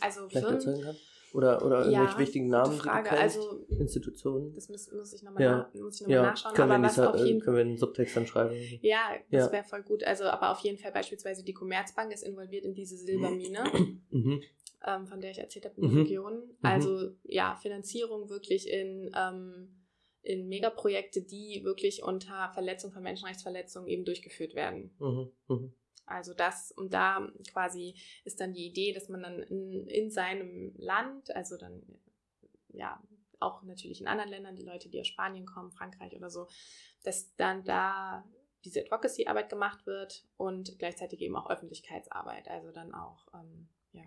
also Firmen, erzeugen kann? Oder, oder irgendwelche ja, wichtigen Namen? Frage. Also, Institutionen? Das muss, muss ich nochmal ja. na, noch ja. nachschauen. Können, aber wir was auf jeden, können wir einen Subtext dann schreiben? Ja, das ja. wäre voll gut. Also, aber auf jeden Fall beispielsweise die Commerzbank ist involviert in diese Silbermine, mhm. ähm, von der ich erzählt habe, in der mhm. Region. Mhm. Also, ja, Finanzierung wirklich in, ähm, in Megaprojekte, die wirklich unter Verletzung von Menschenrechtsverletzungen eben durchgeführt werden. Mhm. Also das und da quasi ist dann die Idee, dass man dann in, in seinem Land, also dann ja auch natürlich in anderen Ländern, die Leute, die aus Spanien kommen, Frankreich oder so, dass dann da diese Advocacy-Arbeit gemacht wird und gleichzeitig eben auch Öffentlichkeitsarbeit, also dann auch ähm, ja,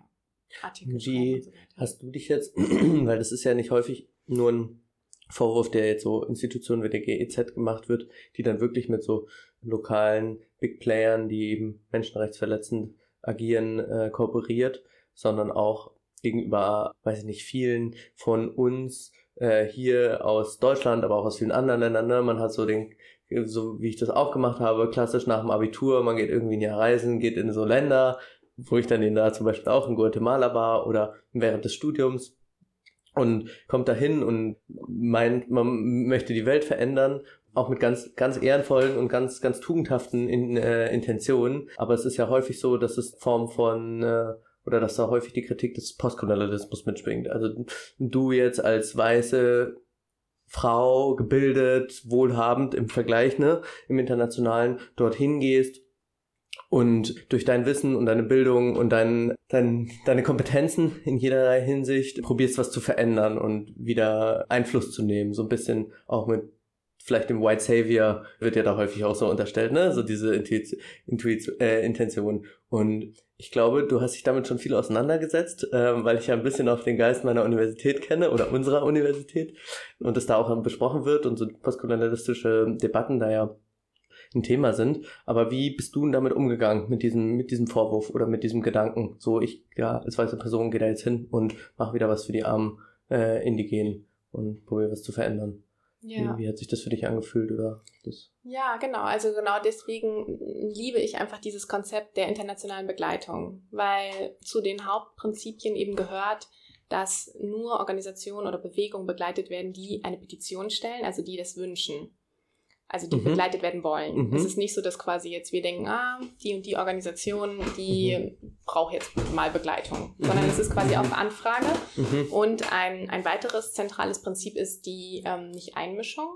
Artikel Wie so hast du dich jetzt, weil das ist ja nicht häufig nur ein Vorwurf, der jetzt so Institutionen wie der GEZ gemacht wird, die dann wirklich mit so lokalen Big Playern, die eben menschenrechtsverletzend agieren, äh, kooperiert, sondern auch gegenüber, weiß ich nicht, vielen von uns äh, hier aus Deutschland, aber auch aus vielen anderen Ländern. Ne? Man hat so den, so wie ich das auch gemacht habe, klassisch nach dem Abitur, man geht irgendwie ein Jahr reisen, geht in so Länder, wo ich dann in da zum Beispiel auch in Guatemala war oder während des Studiums und kommt dahin und meint, man möchte die Welt verändern, auch mit ganz, ganz ehrenvollen und ganz, ganz tugendhaften in, äh, Intentionen. Aber es ist ja häufig so, dass es Form von äh, oder dass da häufig die Kritik des Postkolonialismus mitschwingt. Also du jetzt als weiße Frau, gebildet, wohlhabend im Vergleich, ne, im internationalen, dorthin gehst und durch dein Wissen und deine Bildung und dein, dein, deine Kompetenzen in jederlei Hinsicht probierst was zu verändern und wieder Einfluss zu nehmen. So ein bisschen auch mit vielleicht dem White Savior wird ja da häufig auch so unterstellt, ne? So diese Intuition, äh, Intention. Und ich glaube, du hast dich damit schon viel auseinandergesetzt, äh, weil ich ja ein bisschen auch den Geist meiner Universität kenne oder unserer Universität und es da auch besprochen wird und so postkolonialistische Debatten da ja ein Thema sind. Aber wie bist du denn damit umgegangen, mit diesem, mit diesem Vorwurf oder mit diesem Gedanken? So, ich, ja, als weiße Person gehe da jetzt hin und mache wieder was für die armen äh, Indigenen und probiere was zu verändern. Ja. Wie, wie, hat sich das für dich angefühlt oder das? Ja, genau. Also genau deswegen liebe ich einfach dieses Konzept der internationalen Begleitung, weil zu den Hauptprinzipien eben gehört, dass nur Organisationen oder Bewegungen begleitet werden, die eine Petition stellen, also die das wünschen also die mhm. begleitet werden wollen. Mhm. Es ist nicht so, dass quasi jetzt wir denken, ah, die und die Organisation, die mhm. braucht jetzt mal Begleitung, mhm. sondern es ist quasi auf Anfrage. Mhm. Und ein, ein weiteres zentrales Prinzip ist die ähm, Nicht-Einmischung.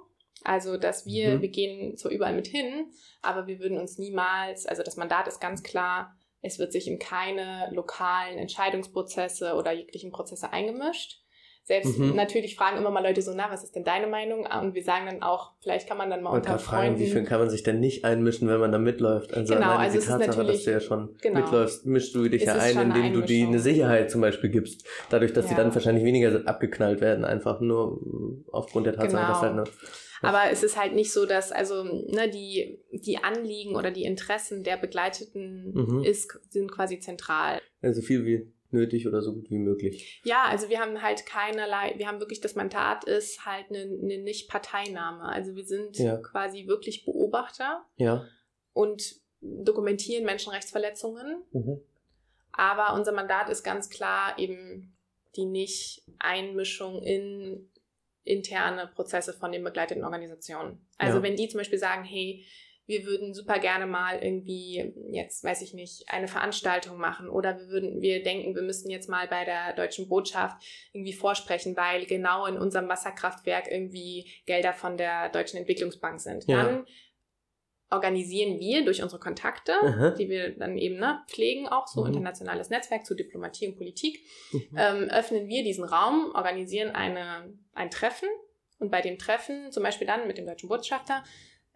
Also, dass wir, mhm. wir gehen zwar überall mit hin, aber wir würden uns niemals, also das Mandat ist ganz klar, es wird sich in keine lokalen Entscheidungsprozesse oder jeglichen Prozesse eingemischt. Selbst mhm. natürlich fragen immer mal Leute so, na, was ist denn deine Meinung? Und wir sagen dann auch, vielleicht kann man dann mal und unter fragen, wie viel kann man sich denn nicht einmischen, wenn man da mitläuft? Also genau, also die Tatsache, dass du ja schon genau, mitläufst, mischst du dich ja ein, indem du die eine Sicherheit zum Beispiel gibst. Dadurch, dass ja. sie dann wahrscheinlich weniger abgeknallt werden, einfach nur aufgrund der Tatsache, genau. dass halt eine aber es ist halt nicht so, dass also ne, die, die Anliegen oder die Interessen der Begleiteten mhm. ist, sind quasi zentral. Also viel wie nötig oder so gut wie möglich. Ja, also wir haben halt keinerlei, wir haben wirklich, das Mandat ist halt eine, eine Nicht-Parteinahme. Also wir sind ja. quasi wirklich Beobachter ja. und dokumentieren Menschenrechtsverletzungen. Mhm. Aber unser Mandat ist ganz klar eben die Nicht-Einmischung in interne Prozesse von den begleiteten Organisationen. Also ja. wenn die zum Beispiel sagen, hey, wir würden super gerne mal irgendwie, jetzt weiß ich nicht, eine Veranstaltung machen oder wir würden, wir denken, wir müssten jetzt mal bei der deutschen Botschaft irgendwie vorsprechen, weil genau in unserem Wasserkraftwerk irgendwie Gelder von der Deutschen Entwicklungsbank sind. Ja. Dann organisieren wir durch unsere Kontakte, Aha. die wir dann eben ne, pflegen, auch so mhm. internationales Netzwerk zu Diplomatie und Politik, mhm. ähm, öffnen wir diesen Raum, organisieren eine, ein Treffen und bei dem Treffen, zum Beispiel dann mit dem deutschen Botschafter,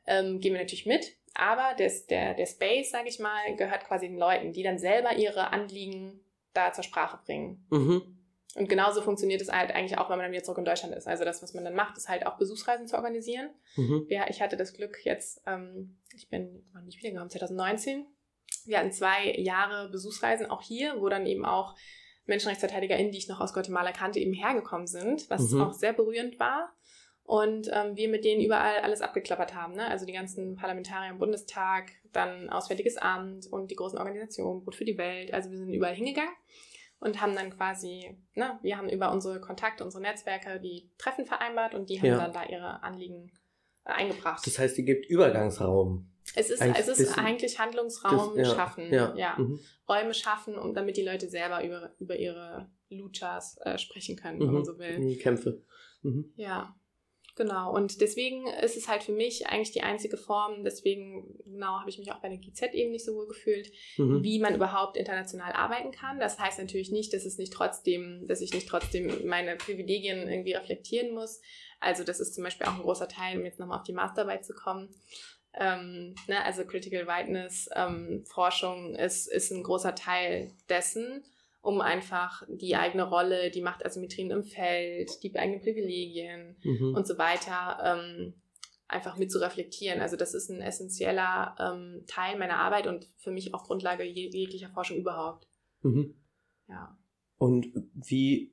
ähm, gehen wir natürlich mit. Aber das, der, der Space, sage ich mal, gehört quasi den Leuten, die dann selber ihre Anliegen da zur Sprache bringen. Mhm. Und genauso funktioniert es halt eigentlich auch, wenn man dann wieder zurück in Deutschland ist. Also das, was man dann macht, ist halt auch Besuchsreisen zu organisieren. Mhm. Ja, ich hatte das Glück jetzt, ähm, ich bin, wann nicht wiedergekommen, 2019. Wir hatten zwei Jahre Besuchsreisen auch hier, wo dann eben auch MenschenrechtsverteidigerInnen, die ich noch aus Guatemala kannte, eben hergekommen sind, was mhm. auch sehr berührend war und ähm, wir mit denen überall alles abgeklappert haben. Ne? Also die ganzen Parlamentarier im Bundestag, dann Auswärtiges Amt und die großen Organisationen, Brot für die Welt. Also wir sind überall hingegangen und haben dann quasi, ne, wir haben über unsere Kontakte, unsere Netzwerke die Treffen vereinbart und die haben ja. dann da ihre Anliegen äh, eingebracht. Das heißt, ihr gebt Übergangsraum. Es ist, eigentlich, es ist eigentlich Handlungsraum das, ja, schaffen, ja. ja. Mhm. Räume schaffen, um damit die Leute selber über, über ihre Luchas äh, sprechen können, wenn mhm. man so will. Die Kämpfe. Mhm. Ja. Genau, und deswegen ist es halt für mich eigentlich die einzige Form, deswegen genau habe ich mich auch bei der GZ eben nicht so wohl gefühlt, mhm. wie man überhaupt international arbeiten kann. Das heißt natürlich nicht, dass es nicht trotzdem, dass ich nicht trotzdem meine Privilegien irgendwie reflektieren muss. Also das ist zum Beispiel auch ein großer Teil, um jetzt nochmal auf die Masterarbeit zu kommen. Ähm, ne, also Critical Whiteness ähm, Forschung ist, ist ein großer Teil dessen um einfach die eigene Rolle, die Machtasymmetrien im Feld, die eigenen Privilegien mhm. und so weiter ähm, einfach mit zu reflektieren. Also das ist ein essentieller ähm, Teil meiner Arbeit und für mich auch Grundlage jeglicher Forschung überhaupt. Mhm. Ja. Und wie,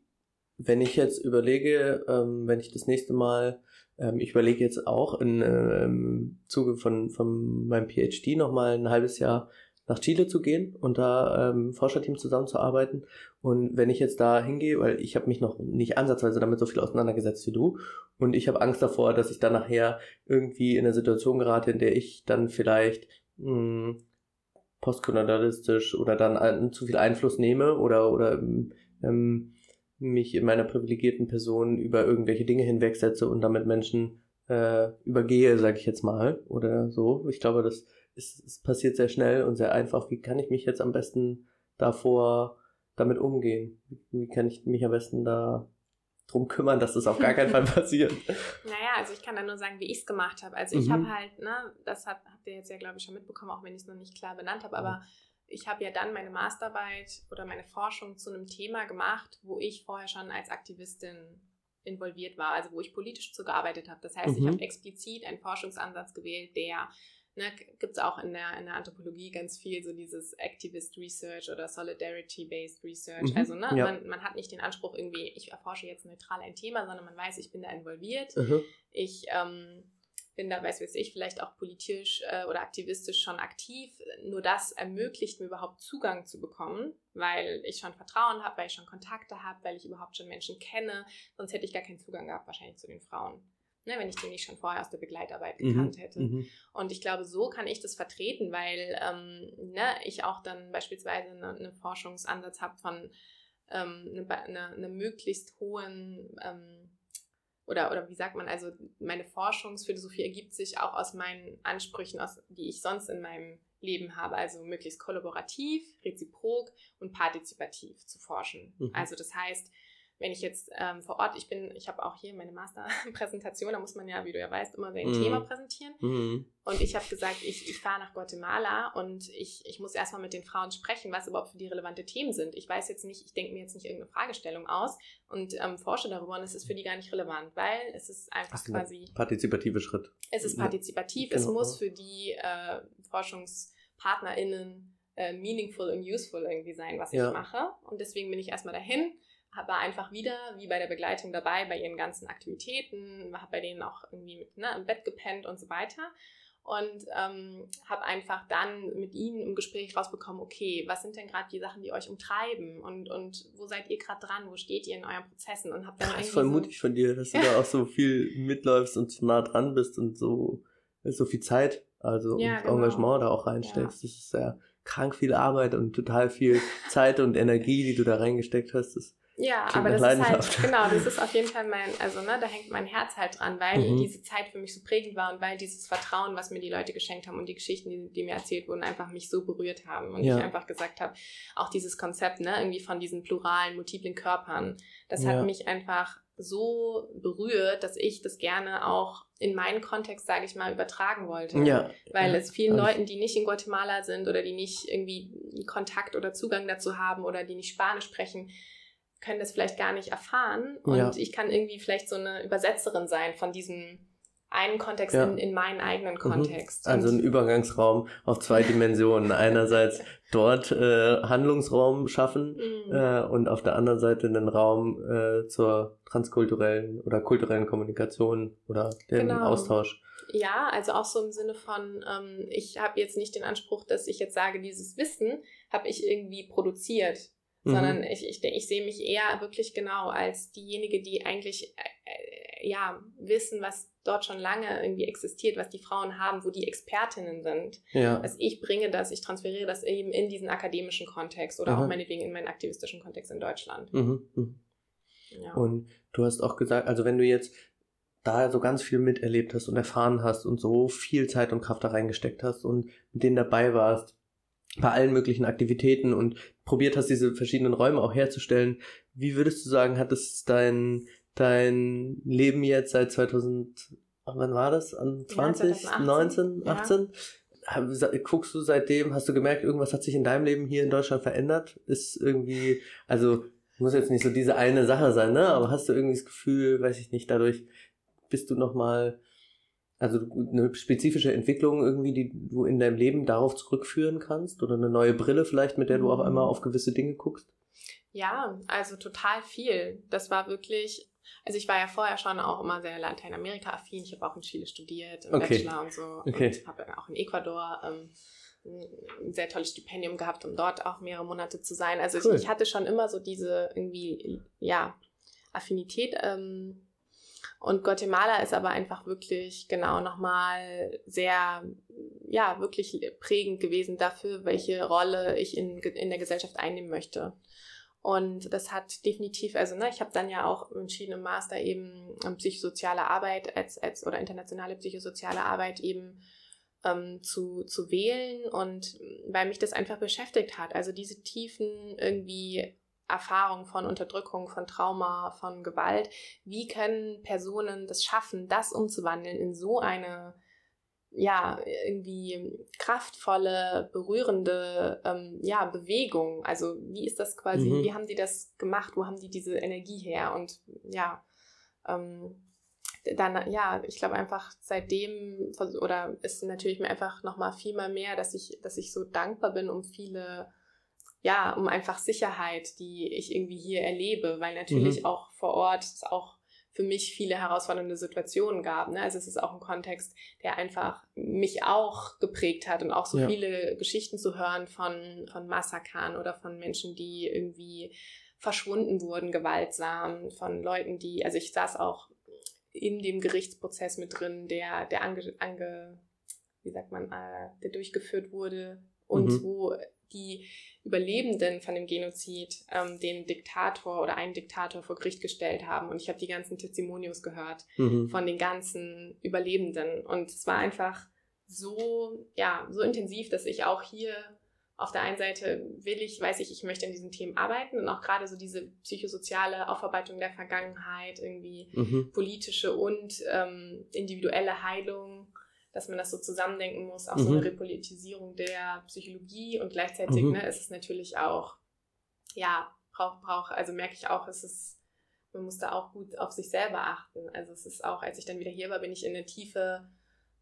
wenn ich jetzt überlege, ähm, wenn ich das nächste Mal, ähm, ich überlege jetzt auch im ähm, Zuge von, von meinem PhD nochmal ein halbes Jahr nach Chile zu gehen und da ähm, Forscherteam zusammenzuarbeiten. Und wenn ich jetzt da hingehe, weil ich habe mich noch nicht ansatzweise damit so viel auseinandergesetzt wie du und ich habe Angst davor, dass ich dann nachher irgendwie in eine Situation gerate, in der ich dann vielleicht mh, hm, postkolonialistisch oder dann ein, zu viel Einfluss nehme oder oder ähm, mich in meiner privilegierten Person über irgendwelche Dinge hinwegsetze und damit Menschen äh, übergehe, sage ich jetzt mal oder so. Ich glaube, das es, es passiert sehr schnell und sehr einfach. Wie kann ich mich jetzt am besten davor damit umgehen? Wie kann ich mich am besten da drum kümmern, dass das auf gar keinen Fall passiert? Naja, also ich kann da nur sagen, wie ich es gemacht habe. Also ich mhm. habe halt, ne, das habt, habt ihr jetzt ja, glaube ich, schon mitbekommen, auch wenn ich es noch nicht klar benannt habe, aber ich habe ja dann meine Masterarbeit oder meine Forschung zu einem Thema gemacht, wo ich vorher schon als Aktivistin involviert war, also wo ich politisch zugearbeitet habe. Das heißt, mhm. ich habe explizit einen Forschungsansatz gewählt, der ne, gibt es auch in der, in der Anthropologie ganz viel so dieses Activist Research oder Solidarity-Based Research. Mhm, also ne, ja. man, man hat nicht den Anspruch irgendwie, ich erforsche jetzt neutral ein Thema, sondern man weiß, ich bin da involviert. Mhm. Ich ähm, bin da, weiß weiß ich, vielleicht auch politisch äh, oder aktivistisch schon aktiv. Nur das ermöglicht mir überhaupt Zugang zu bekommen, weil ich schon Vertrauen habe, weil ich schon Kontakte habe, weil ich überhaupt schon Menschen kenne. Sonst hätte ich gar keinen Zugang gehabt wahrscheinlich zu den Frauen ne, wenn ich den nicht schon vorher aus der Begleitarbeit mhm, gekannt mhm, hätte. Mhm. Und ich glaube, so kann ich das vertreten, weil ähm, ne, ich auch dann beispielsweise einen eine Forschungsansatz habe von ähm, eine, eine, eine, möglichst hohen ähm, oder, oder wie sagt man, also meine Forschungsphilosophie ergibt sich auch aus meinen Ansprüchen, aus, die ich sonst in meinem Leben habe, also möglichst kollaborativ, reziprok und partizipativ zu forschen. Mhm. Also das heißt, wenn ich jetzt ähm, vor Ort, ich bin, ich habe auch hier meine Masterpräsentation, da muss man ja, wie du ja weißt, immer sein mhm. Thema präsentieren. Mhm. Und ich habe gesagt, ich, ich fahre nach Guatemala und ich, ich muss erstmal mit den Frauen sprechen, was überhaupt für die relevante Themen sind. Ich weiß jetzt nicht, ich denke mir jetzt nicht irgendeine Fragestellung aus und ähm, forsche darüber und es ist für die gar nicht relevant, weil es ist einfach Ach, quasi. Partizipative Schritt. Es ist partizipativ, ja. es genau. muss für die äh, ForschungspartnerInnen äh, meaningful und useful irgendwie sein, was ja. ich mache. Und deswegen bin ich erstmal dahin war einfach wieder wie bei der Begleitung dabei bei ihren ganzen Aktivitäten, habe bei denen auch irgendwie mit, ne, im Bett gepennt und so weiter und ähm, habe einfach dann mit ihnen im Gespräch rausbekommen, okay, was sind denn gerade die Sachen, die euch umtreiben und, und wo seid ihr gerade dran, wo steht ihr in euren Prozessen und habe dann Das ist voll so mutig von dir, dass du da auch so viel mitläufst und so nah dran bist und so, so viel Zeit, also ja, genau. Engagement da auch reinsteckst. Ja. Das ist sehr krank viel Arbeit und total viel Zeit und Energie, die du da reingesteckt hast. Das ja, aber das ist halt, genau, das ist auf jeden Fall mein, also ne, da hängt mein Herz halt dran, weil mhm. diese Zeit für mich so prägend war und weil dieses Vertrauen, was mir die Leute geschenkt haben und die Geschichten, die, die mir erzählt wurden, einfach mich so berührt haben. Und ja. ich einfach gesagt habe, auch dieses Konzept, ne, irgendwie von diesen pluralen, multiplen Körpern, das ja. hat mich einfach so berührt, dass ich das gerne auch in meinen Kontext, sage ich mal, übertragen wollte. Ja. Weil es vielen also Leuten, die nicht in Guatemala sind oder die nicht irgendwie Kontakt oder Zugang dazu haben oder die nicht Spanisch sprechen, können das vielleicht gar nicht erfahren. Und ja. ich kann irgendwie vielleicht so eine Übersetzerin sein von diesem einen Kontext ja. in, in meinen eigenen mhm. Kontext. Also ein Übergangsraum auf zwei Dimensionen. Einerseits dort äh, Handlungsraum schaffen mhm. äh, und auf der anderen Seite einen Raum äh, zur transkulturellen oder kulturellen Kommunikation oder dem genau. Austausch. Ja, also auch so im Sinne von, ähm, ich habe jetzt nicht den Anspruch, dass ich jetzt sage, dieses Wissen habe ich irgendwie produziert mhm. sondern ich, ich, ich sehe mich eher wirklich genau als diejenige, die eigentlich äh, ja wissen, was dort schon lange irgendwie existiert, was die Frauen haben, wo die Expertinnen sind. Ja. Also ich bringe das, ich transferiere das eben in diesen akademischen Kontext oder mhm. auch meinetwegen in meinen aktivistischen Kontext in Deutschland. Mhm. Mhm. Ja. Und du hast auch gesagt, also wenn du jetzt da so ganz viel miterlebt hast und erfahren hast und so viel Zeit und Kraft da reingesteckt hast und mit denen dabei warst bei allen möglichen Aktivitäten und probiert hast, diese verschiedenen Räume auch herzustellen. Wie würdest du sagen, hat es dein, dein Leben jetzt seit 2000, wann war das? An 20, ja, 19, 18? Ja. Guckst du seitdem, hast du gemerkt, irgendwas hat sich in deinem Leben hier in Deutschland verändert? Ist irgendwie, also muss jetzt nicht so diese eine Sache sein, ne? Aber hast du irgendwie das Gefühl, weiß ich nicht, dadurch bist du nochmal, also eine spezifische Entwicklung irgendwie, die du in deinem Leben darauf zurückführen kannst? Oder eine neue Brille vielleicht, mit der du auf einmal auf gewisse Dinge guckst? Ja, also total viel. Das war wirklich, also ich war ja vorher schon auch immer sehr Lateinamerika-affin. Ich habe auch in Chile studiert, im okay. Bachelor und so. Okay. Und habe auch in Ecuador ähm, ein sehr tolles Stipendium gehabt, um dort auch mehrere Monate zu sein. Also cool. ich, ich, hatte schon immer so diese irgendwie, ja, Affinität. Ähm, und Guatemala ist aber einfach wirklich genau nochmal sehr, ja, wirklich prägend gewesen dafür, welche Rolle ich in, in der Gesellschaft einnehmen möchte. Und das hat definitiv, also ne, ich habe dann ja auch entschieden im Master eben ähm, psychosoziale Arbeit als, als oder internationale psychosoziale Arbeit eben ähm, zu, zu wählen und weil mich das einfach beschäftigt hat. Also diese tiefen irgendwie Erfahrungen von Unterdrückung, von Trauma, von Gewalt. Wie können Personen das schaffen, das umzuwandeln in so eine ja, irgendwie kraftvolle, berührende ähm, ja, Bewegung. Also wie ist das quasi, mhm. wie haben die das gemacht, wo haben die diese Energie her? Und ja, ähm, dann, ja, ich glaube einfach seitdem, oder ist natürlich mir einfach nochmal viel mal mehr, dass ich, dass ich so dankbar bin um viele, ja, um einfach Sicherheit, die ich irgendwie hier erlebe, weil natürlich mhm. auch vor Ort es auch für mich viele herausfordernde Situationen gab. Ne? Also es ist auch ein Kontext, der einfach mich auch geprägt hat und auch so ja. viele Geschichten zu hören von, von Massakern oder von Menschen, die irgendwie verschwunden wurden, gewaltsam, von Leuten, die, also ich saß auch in dem Gerichtsprozess mit drin, der, der ange, ange wie sagt man, äh, der durchgeführt wurde und mhm. wo die Überlebenden von dem Genozid ähm, den Diktator oder einen Diktator vor Gericht gestellt haben. Und ich habe die ganzen Testimonios gehört mhm. von den ganzen Überlebenden. Und es war einfach so, ja, so intensiv, dass ich auch hier auf der einen Seite will ich, weiß ich, ich möchte an diesen Themen arbeiten und auch gerade so diese psychosoziale Aufarbeitung der Vergangenheit, irgendwie mhm. politische und ähm, individuelle Heilung dass man das so zusammendenken muss, auch mhm. so eine Repolitisierung der Psychologie und gleichzeitig mhm. ne, ist es natürlich auch, ja, braucht, braucht, also merke ich auch, es ist, man muss da auch gut auf sich selber achten. Also es ist auch, als ich dann wieder hier war, bin ich in eine tiefe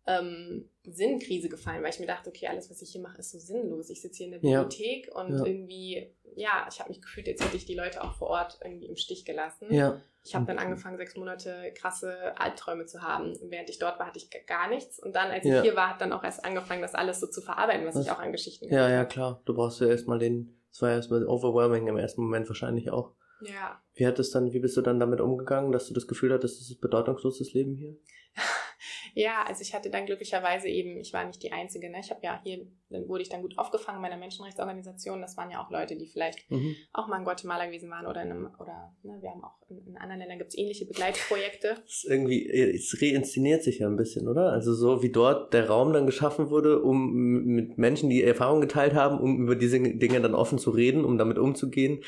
ähm, Sinnkrise gefallen, weil ich mir dachte, okay, alles, was ich hier mache, ist so sinnlos. Ich sitze hier in der Bibliothek ja. und ja. irgendwie, ja, ich habe mich gefühlt, jetzt hätte ich die Leute auch vor Ort irgendwie im Stich gelassen. Ja. Ich habe dann angefangen, sechs Monate krasse Albträume zu haben. Während ich dort war, hatte ich gar nichts. Und dann, als ich hier war, hat dann auch erst angefangen, das alles so zu verarbeiten, was, was? ich auch an Geschichten Ja, ja, klar. Du brauchst ja erstmal den, das war erstmal overwhelming im ersten Moment wahrscheinlich auch. Ja. Wie hat es dann, wie bist du dann damit umgegangen, dass du das Gefühl hattest, das ist bedeutungsloses Leben hier? Ja, also ich hatte dann glücklicherweise eben, ich war nicht die Einzige, ne? Ich habe ja hier, dann wurde ich dann gut aufgefangen in meiner Menschenrechtsorganisation. Das waren ja auch Leute, die vielleicht mhm. auch mal in Guatemala gewesen waren oder in einem, oder ne, wir haben auch in, in anderen Ländern gibt es ähnliche Begleitprojekte. Es irgendwie, es reinszeniert sich ja ein bisschen, oder? Also so wie dort der Raum dann geschaffen wurde, um mit Menschen, die Erfahrungen geteilt haben, um über diese Dinge dann offen zu reden, um damit umzugehen.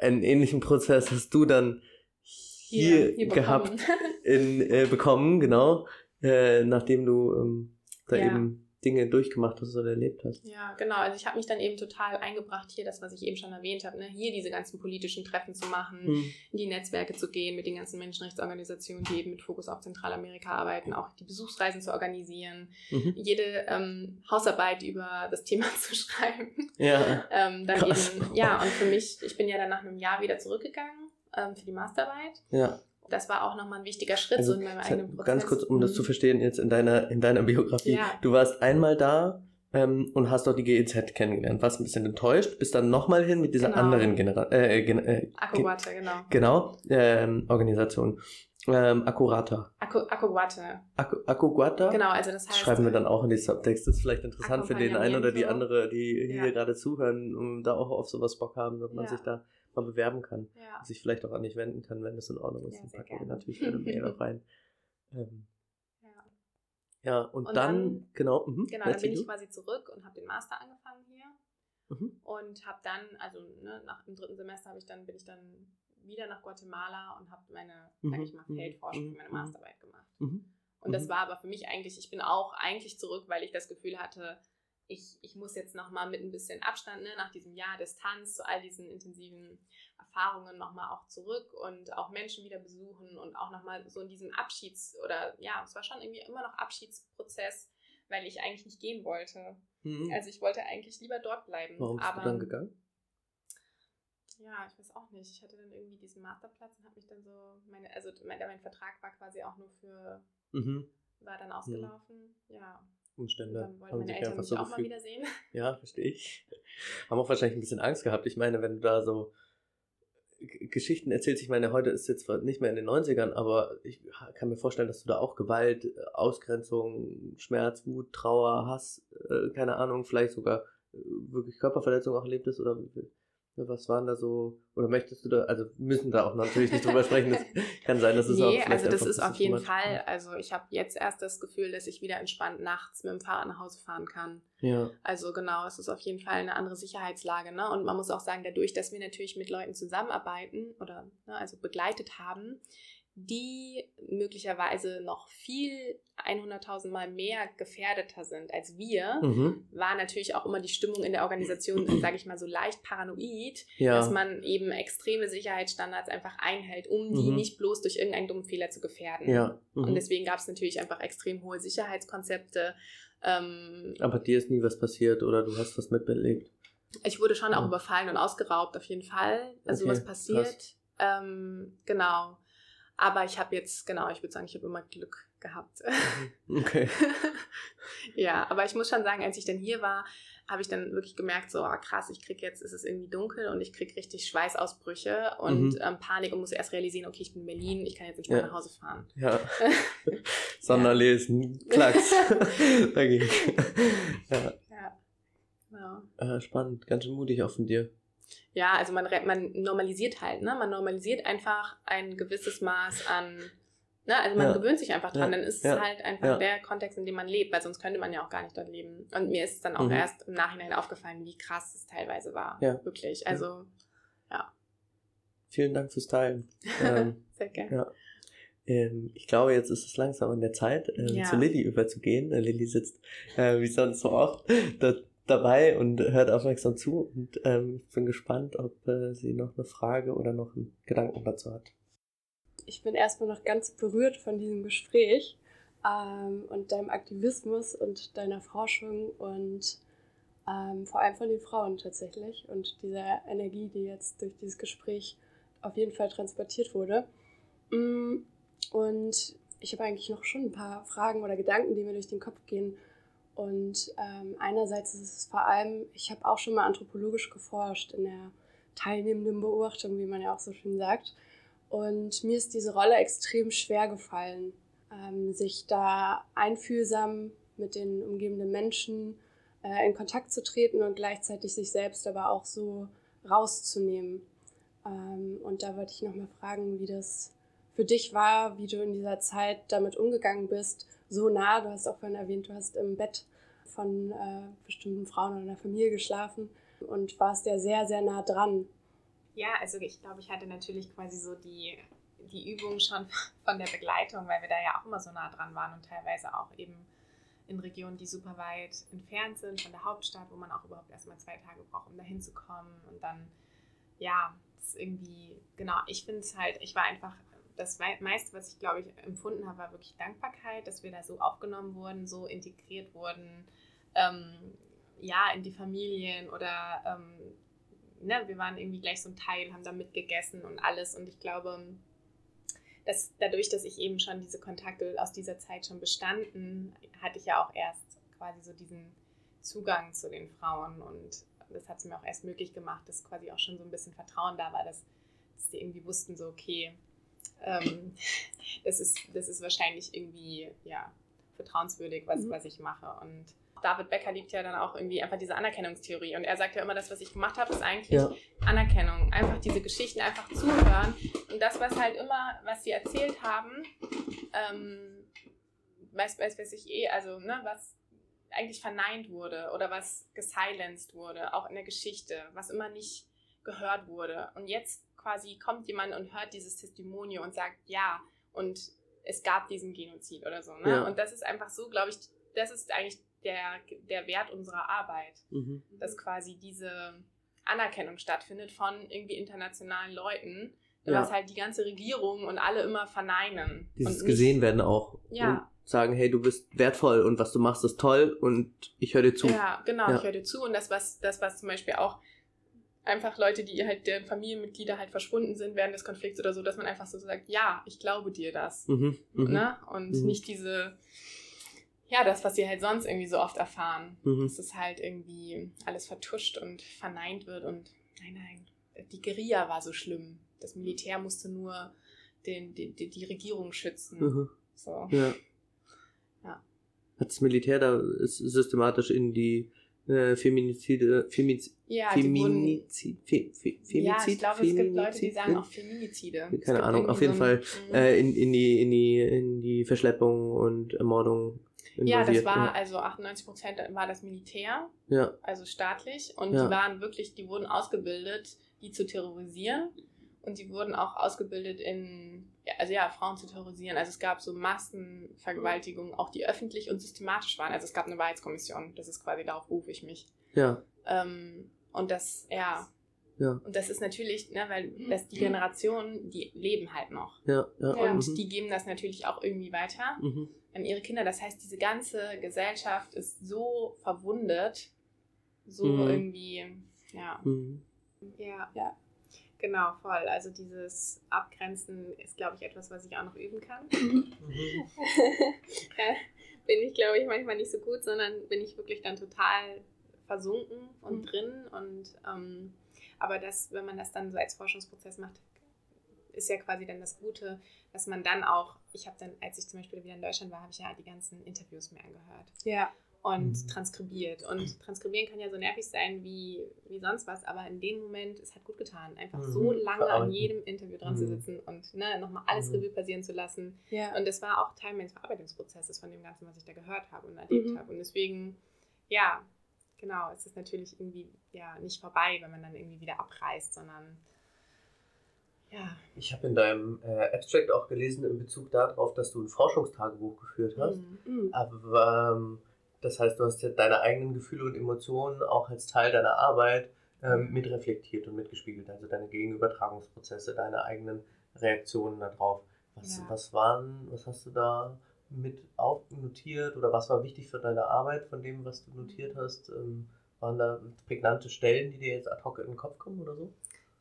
Einen ähnlichen Prozess hast du dann hier, hier, hier gehabt, in, äh, bekommen, genau äh, nachdem du ähm, da ja. eben Dinge durchgemacht hast oder erlebt hast. Ja, genau. Also ich habe mich dann eben total eingebracht, hier das, was ich eben schon erwähnt habe, ne? hier diese ganzen politischen Treffen zu machen, hm. in die Netzwerke zu gehen mit den ganzen Menschenrechtsorganisationen, die eben mit Fokus auf Zentralamerika arbeiten, auch die Besuchsreisen zu organisieren, mhm. jede ähm, Hausarbeit über das Thema zu schreiben. Ja. ähm, dann Krass. eben, ja, und für mich, ich bin ja dann nach einem Jahr wieder zurückgegangen ähm, für die Masterarbeit. Ja das war auch nochmal ein wichtiger Schritt also, so in meinem eigenen Prozess. Ganz kurz, um das zu mhm. verstehen, jetzt in deiner, in deiner Biografie. Ja. Du warst einmal da ähm, und hast dort die GEZ kennengelernt, warst ein bisschen enttäuscht, bist dann nochmal hin mit dieser genau. anderen Genera äh, gen äh, genau. Genau, ähm, Organisation. Ähm, Akkurata. Akkuguate. Akkuguata? Genau, also das heißt. Schreiben wir dann auch in die Subtext. Das ist vielleicht interessant für den einen oder die andere, die hier ja. gerade zuhören und da auch auf sowas Bock haben, dass man ja. sich da mal bewerben kann. Ja. Sich vielleicht auch an dich wenden kann, wenn das in Ordnung ist. Ja, dann packen wir natürlich eine Mail rein. Ähm, ja. ja, und, und dann, dann, genau. Mh, genau, dann bin ich quasi zurück und habe den Master angefangen hier. Mhm. Und habe dann, also ne, nach dem dritten Semester habe ich dann, bin ich dann wieder nach Guatemala und habe meine, mhm. sag ich mal, mhm. Feldforschung für meine mhm. Masterarbeit gemacht. Mhm. Und das war aber für mich eigentlich, ich bin auch eigentlich zurück, weil ich das Gefühl hatte, ich, ich muss jetzt nochmal mit ein bisschen Abstand, ne, nach diesem Jahr Distanz zu all diesen intensiven Erfahrungen nochmal auch zurück und auch Menschen wieder besuchen und auch nochmal so in diesem Abschieds- oder ja, es war schon irgendwie immer noch Abschiedsprozess, weil ich eigentlich nicht gehen wollte. Mhm. Also ich wollte eigentlich lieber dort bleiben. Warum bist aber, du dann gegangen? Ja, ich weiß auch nicht. Ich hatte dann irgendwie diesen Masterplatz und habe mich dann so, meine, also mein, mein Vertrag war quasi auch nur für, mhm. war dann ausgelaufen, mhm. ja. Umstände. Und dann wollten meine Eltern mich so auch mal wiedersehen. Ja, verstehe ich. Haben auch wahrscheinlich ein bisschen Angst gehabt. Ich meine, wenn du da so Geschichten erzählst, ich meine, heute ist jetzt zwar nicht mehr in den 90ern, aber ich kann mir vorstellen, dass du da auch Gewalt, Ausgrenzung, Schmerz, Wut, Trauer, Hass, äh, keine Ahnung, vielleicht sogar äh, wirklich Körperverletzung auch erlebt hast oder was waren da so, oder möchtest du da, also müssen da auch natürlich nicht drüber sprechen, das kann sein, dass es nee, auch Nee, also das ist auf jeden Fall, also ich habe jetzt erst das Gefühl, dass ich wieder entspannt nachts mit dem Fahrrad nach Hause fahren kann. Ja. Also genau, es ist auf jeden Fall eine andere Sicherheitslage, ne? Und man muss auch sagen, dadurch, dass wir natürlich mit Leuten zusammenarbeiten oder ne, also begleitet haben, die möglicherweise noch viel 100.000 Mal mehr gefährdeter sind als wir, mhm. war natürlich auch immer die Stimmung in der Organisation, sage ich mal, so leicht paranoid, ja. dass man eben extreme Sicherheitsstandards einfach einhält, um die mhm. nicht bloß durch irgendeinen dummen Fehler zu gefährden. Ja. Mhm. Und deswegen gab es natürlich einfach extrem hohe Sicherheitskonzepte. Ähm, Aber dir ist nie was passiert oder du hast was mitbelebt? Ich wurde schon auch überfallen und ausgeraubt, auf jeden Fall. Also okay. was passiert. Ähm, genau. Aber ich habe jetzt, genau, ich würde sagen, ich habe immer Glück gehabt. Mhm. Okay. ja, aber ich muss schon sagen, als ich dann hier war, habe ich dann wirklich gemerkt, so oh, krass, ich kriege jetzt, ist es irgendwie dunkel und ich kriege richtig Schweißausbrüche und mhm. ähm, Panik und muss erst realisieren, okay, ich bin in Berlin, ich kann jetzt nicht mehr ja. nach Hause fahren. Ja. Sonderlesen, Klacks. Dagegen. ja. ja. Genau. Äh, spannend, ganz schön mutig auch von dir. Ja, also man, man normalisiert halt, ne? Man normalisiert einfach ein gewisses Maß an, ne? Also man ja. gewöhnt sich einfach dran, ja. dann ist ja. es halt einfach der Kontext, in dem man lebt, weil sonst könnte man ja auch gar nicht dort leben. Und mir ist dann auch mhm. erst im Nachhinein aufgefallen, wie krass es teilweise war. Ja. Wirklich. Also, ja. Vielen Dank fürs Teilen. Ähm, Sehr gerne. Ähm, ich glaube, jetzt ist es langsam an der Zeit, ähm, zu Lilly überzugehen. Äh, Lilly sitzt, äh, wie sonst so oft, dort dabei und hört aufmerksam zu und ähm, ich bin gespannt, ob äh, sie noch eine Frage oder noch einen Gedanken dazu hat. Ich bin erstmal noch ganz berührt von diesem Gespräch ähm, und deinem Aktivismus und deiner Forschung und ähm, vor allem von den Frauen tatsächlich und dieser Energie, die jetzt durch dieses Gespräch auf jeden Fall transportiert wurde. Mm, und ich habe eigentlich noch schon ein paar Fragen oder Gedanken, die mir durch den Kopf gehen und ähm, einerseits ist es vor allem, ich habe auch schon mal anthropologisch geforscht in der teilnehmenden Beobachtung, wie man ja auch so schön sagt. Und mir ist diese Rolle extrem schwer gefallen, ähm, sich da einfühlsam mit den umgebenden Menschen äh, in Kontakt zu treten und gleichzeitig sich selbst aber auch so rauszunehmen. Ähm, und da wollte ich nochmal fragen, wie das für dich war, wie du in dieser Zeit damit umgegangen bist so nah. Du hast auch vorhin erwähnt, du hast im Bett von äh, bestimmten Frauen oder einer Familie geschlafen und warst ja sehr, sehr nah dran. Ja, also ich glaube, ich hatte natürlich quasi so die, die Übung schon von der Begleitung, weil wir da ja auch immer so nah dran waren und teilweise auch eben in Regionen, die super weit entfernt sind von der Hauptstadt, wo man auch überhaupt erstmal zwei Tage braucht, um da hinzukommen. Und dann, ja, das irgendwie, genau, ich finde es halt, ich war einfach das meiste, was ich, glaube ich, empfunden habe, war wirklich Dankbarkeit, dass wir da so aufgenommen wurden, so integriert wurden, ähm, ja, in die Familien oder ähm, ne, wir waren irgendwie gleich so ein Teil, haben da mitgegessen und alles. Und ich glaube, dass dadurch, dass ich eben schon diese Kontakte aus dieser Zeit schon bestanden, hatte ich ja auch erst quasi so diesen Zugang zu den Frauen und das hat es mir auch erst möglich gemacht, dass quasi auch schon so ein bisschen Vertrauen da war, dass, dass die irgendwie wussten, so, okay, ähm, das, ist, das ist wahrscheinlich irgendwie ja, vertrauenswürdig, was, mhm. was ich mache. Und David Becker liebt ja dann auch irgendwie einfach diese Anerkennungstheorie. Und er sagt ja immer, das, was ich gemacht habe, ist eigentlich ja. Anerkennung. Einfach diese Geschichten einfach zuhören. Und das, was halt immer, was sie erzählt haben, ähm, weiß, weiß, weiß ich eh, also, ne, was eigentlich verneint wurde oder was gesilenced wurde, auch in der Geschichte, was immer nicht gehört wurde. Und jetzt quasi kommt jemand und hört dieses Testimonium und sagt, ja, und es gab diesen Genozid oder so. Ne? Ja. Und das ist einfach so, glaube ich, das ist eigentlich der, der Wert unserer Arbeit, Mhm. dass quasi diese Anerkennung stattfindet von irgendwie internationalen Leuten, Ja. was halt die ganze Regierung und alle immer verneinen. Dieses nicht- gesehen werden auch. Ja. Und sagen, hey, du bist wertvoll und was du machst, ist toll und ich höre dir zu. Ja, genau, Ja. ich höre dir zu. Und das, was, das, was zum Beispiel auch einfach Leute, die halt deren Familienmitglieder halt verschwunden sind während des Konflikts oder so, dass man einfach so sagt, ja, ich glaube dir das. Mhm. Mhm. Ne? Und Mhm. nicht diese, ja, das, was sie halt sonst irgendwie so oft erfahren. Mhm. Dass es halt irgendwie alles vertuscht und verneint wird und nein, nein, die Guerilla war so schlimm. Das Militär musste nur den, die, die, die Regierung schützen. Mhm. So. Ja. Ja. Hat das Militär da systematisch in die äh, Feminizide, Femiz, Ja, die wurden, Feminizid, Fe, Fe, Femizid, ja, ich glaube, es gibt Leute, die Feminizid? sagen auch Feminizide. Keine Ahnung, auf jeden so Fall äh, in, in, die, in, die, in die Verschleppung und Ermordung Ja, das war, also 98 Prozent war das Militär, ja. also staatlich. Und Ja. die waren wirklich, die wurden ausgebildet, die zu terrorisieren. Und die wurden auch ausgebildet in, ja, also ja, Frauen zu terrorisieren. Also es gab so Massenvergewaltigungen, auch die öffentlich und systematisch waren. Also es gab eine Wahrheitskommission, das ist quasi, darauf rufe ich mich. ja, Ähm, und das, ja. Ja. Und das ist natürlich, ne, weil das die Generationen, die leben halt noch. ja, ja. Ja. Und Mhm. die geben das natürlich auch irgendwie weiter Mhm. An ihre Kinder. Das heißt, diese ganze Gesellschaft ist so verwundet, so Mhm. irgendwie, ja. Mhm. Ja, Ja. genau, voll. Also dieses Abgrenzen ist, glaube ich, etwas, was ich auch noch üben kann. Mhm. Äh, bin ich, glaube ich, manchmal nicht so gut, sondern bin ich wirklich dann total versunken und Mhm. drin. Und ähm, aber das, wenn man das dann so als Forschungsprozess macht, ist ja quasi dann das Gute, dass man dann auch, ich habe dann, als ich zum Beispiel wieder in Deutschland war, habe ich ja die ganzen Interviews mir angehört Ja. und Mhm. transkribiert. Und transkribieren kann ja so nervig sein wie, wie sonst was, aber in dem Moment, es hat gut getan, einfach Mhm. so lange an jedem Interview dran zu Mhm. sitzen und ne, nochmal alles Mhm. Revue passieren zu lassen. Ja. Und das war auch Teil meines Verarbeitungsprozesses von dem Ganzen, was ich da gehört habe und erlebt Mhm. habe. Und deswegen, ja, genau, es ist natürlich irgendwie ja nicht vorbei, wenn man dann irgendwie wieder abreißt, sondern ja. Ich habe in deinem äh, Abstract auch gelesen in Bezug darauf, dass du ein Forschungstagebuch geführt hast. Mhm. Mhm. Aber ähm, das heißt, du hast ja deine eigenen Gefühle und Emotionen auch als Teil deiner Arbeit ähm, mitreflektiert und mitgespiegelt. Also deine Gegenübertragungsprozesse, deine eigenen Reaktionen darauf. Was, Ja. was waren, was hast du da mit aufnotiert oder was war wichtig für deine Arbeit von dem, was du notiert hast? Ähm, waren da prägnante Stellen, die dir jetzt ad hoc in den Kopf kommen oder so?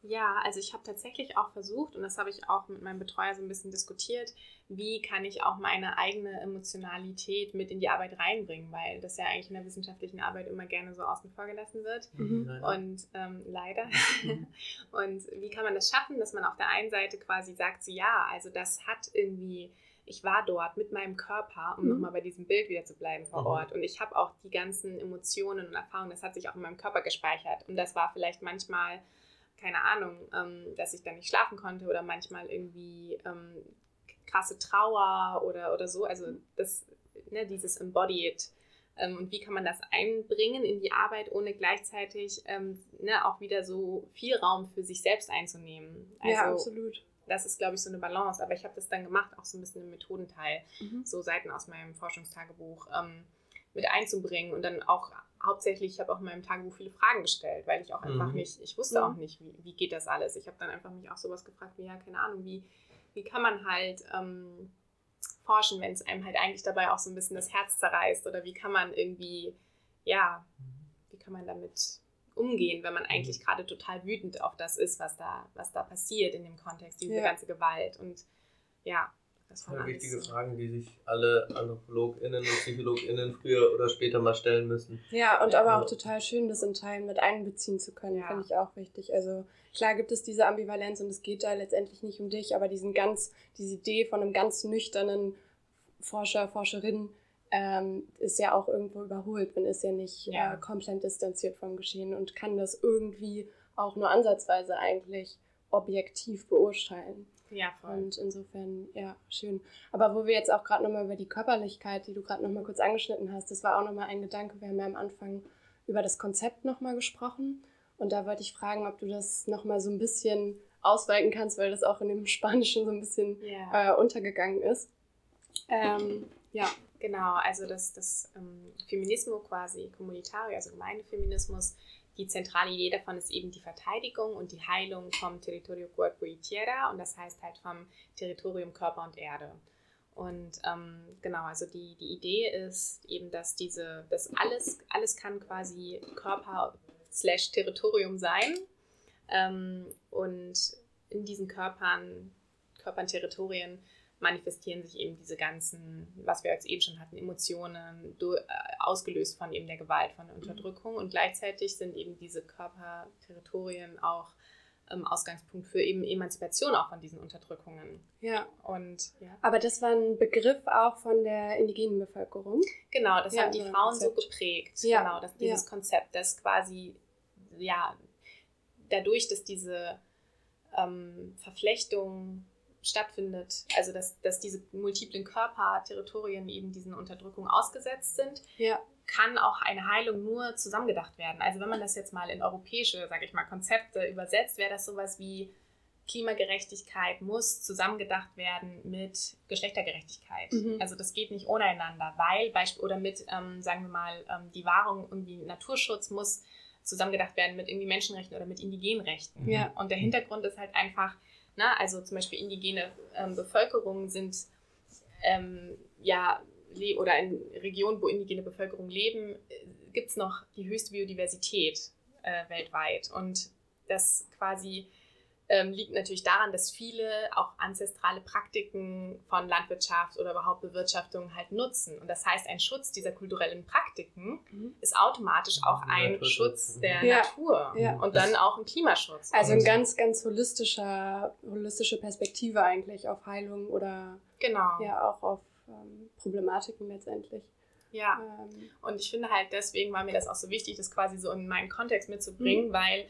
Ja, also ich habe tatsächlich auch versucht, und das habe ich auch mit meinem Betreuer so ein bisschen diskutiert, wie kann ich auch meine eigene Emotionalität mit in die Arbeit reinbringen, weil das ja eigentlich in der wissenschaftlichen Arbeit immer gerne so außen vor gelassen wird. Mhm. Und ähm, leider. Mhm. Und wie kann man das schaffen, dass man auf der einen Seite quasi sagt, so ja, also das hat irgendwie, ich war dort mit meinem Körper, um Mhm. nochmal bei diesem Bild wieder zu bleiben vor Mhm. Ort. Und ich habe auch die ganzen Emotionen und Erfahrungen, das hat sich auch in meinem Körper gespeichert. Und das war vielleicht manchmal, keine Ahnung, ähm, dass ich dann nicht schlafen konnte oder manchmal irgendwie ähm, krasse Trauer oder, oder so. Also das, ne, dieses Embodied. Ähm, und wie kann man das einbringen in die Arbeit, ohne gleichzeitig ähm, ne, auch wieder so viel Raum für sich selbst einzunehmen. Also ja, absolut. das ist, glaube ich, so eine Balance. Aber ich habe das dann gemacht, auch so ein bisschen im Methodenteil, Mhm. so Seiten aus meinem Forschungstagebuch ähm, mit einzubringen und dann auch hauptsächlich, ich habe auch in meinem Tagebuch viele Fragen gestellt, weil ich auch einfach Mhm. nicht, ich wusste Mhm. auch nicht, wie, wie geht das alles. Ich habe dann einfach mich auch sowas gefragt wie, ja, keine Ahnung, wie, wie kann man halt ähm, forschen, wenn es einem halt eigentlich dabei auch so ein bisschen das Herz zerreißt oder wie kann man irgendwie, ja, wie kann man damit umgehen, wenn man eigentlich Mhm. gerade total wütend auf das ist, was da, was da passiert in dem Kontext, diese Ja. ganze Gewalt und ja, das war Voll alles wichtige. Fragen, die sich alle AnthropologInnen und PsychologInnen früher oder später mal stellen müssen. Ja, und aber auch total schön, das in Teilen mit einbeziehen zu können, Ja. finde ich auch wichtig. Also klar gibt es diese Ambivalenz und es geht da letztendlich nicht um dich, aber diesen ganz, diese Idee von einem ganz nüchternen Forscher, Forscherin ähm, ist ja auch irgendwo überholt. Man ist ja nicht Ja. Äh, komplett distanziert vom Geschehen und kann das irgendwie auch nur ansatzweise eigentlich objektiv beurteilen. Ja, voll. Und insofern, ja, schön. Aber wo wir jetzt auch gerade nochmal über die Körperlichkeit, die du gerade nochmal kurz angeschnitten hast, das war auch nochmal ein Gedanke. Wir haben ja am Anfang über das Konzept nochmal gesprochen. Und da wollte ich fragen, ob du das nochmal so ein bisschen ausweiten kannst, weil das auch in dem Spanischen so ein bisschen Ja. äh, untergegangen ist. Ähm, ja, Genau, also das, das ähm, Feminismo quasi, Kommunitario, also Gemeindefeminismus, die zentrale Idee davon ist eben die Verteidigung und die Heilung vom Territorio Cuerpo y Tierra und das heißt halt vom Territorium Körper und Erde. Und ähm, genau, also die, die Idee ist eben, dass diese, dass alles, alles kann quasi Körper slash Territorium sein. Ähm, und in diesen Körpern, Körpern, Territorien manifestieren sich eben diese ganzen, was wir jetzt eben schon hatten, Emotionen, äh, ausgelöst von eben der Gewalt, von der Unterdrückung. Und gleichzeitig sind eben diese Körperterritorien auch ähm, Ausgangspunkt für eben Emanzipation auch von diesen Unterdrückungen. ja. Und ja. Aber das war ein Begriff auch von der indigenen Bevölkerung. Genau, das Ja, haben die so Frauen so Konzept. geprägt. Ja, Genau, dass dieses ja. Konzept, das quasi, ja, dadurch, dass diese ähm, Verflechtung stattfindet, also dass, dass diese multiplen Körperterritorien eben diesen Unterdrückungen ausgesetzt sind, Ja. kann auch eine Heilung nur zusammengedacht werden. Also wenn man das jetzt mal in europäische, sage ich mal, Konzepte übersetzt, wäre das sowas wie Klimagerechtigkeit muss zusammengedacht werden mit Geschlechtergerechtigkeit. Mhm. Also das geht nicht ohne einander, weil Beispiel oder mit, ähm, sagen wir mal, ähm, die Wahrung irgendwie Naturschutz muss zusammengedacht werden mit irgendwie Menschenrechten oder mit indigenen Rechten. Ja. Und der Hintergrund ist halt einfach, na, also zum Beispiel indigene ähm, Bevölkerungen sind ähm, ja oder in Regionen, wo indigene Bevölkerung leben, gibt es noch die höchste Biodiversität äh, weltweit. Und das quasi ähm, liegt natürlich daran, dass viele auch ancestrale Praktiken von Landwirtschaft oder überhaupt Bewirtschaftung halt nutzen. Und das heißt, ein Schutz dieser kulturellen Praktiken Mhm. ist automatisch auch ein Naturschutz. Schutz der Ja. Natur Ja. und dann auch ein Klimaschutz. Also ein ganz, ganz holistischer, holistische Perspektive eigentlich auf Heilung oder genau. ja auch auf ähm, Problematiken letztendlich. ja. Ähm, Und ich finde halt, deswegen war mir das auch so wichtig, das quasi so in meinen Kontext mitzubringen, Mhm. weil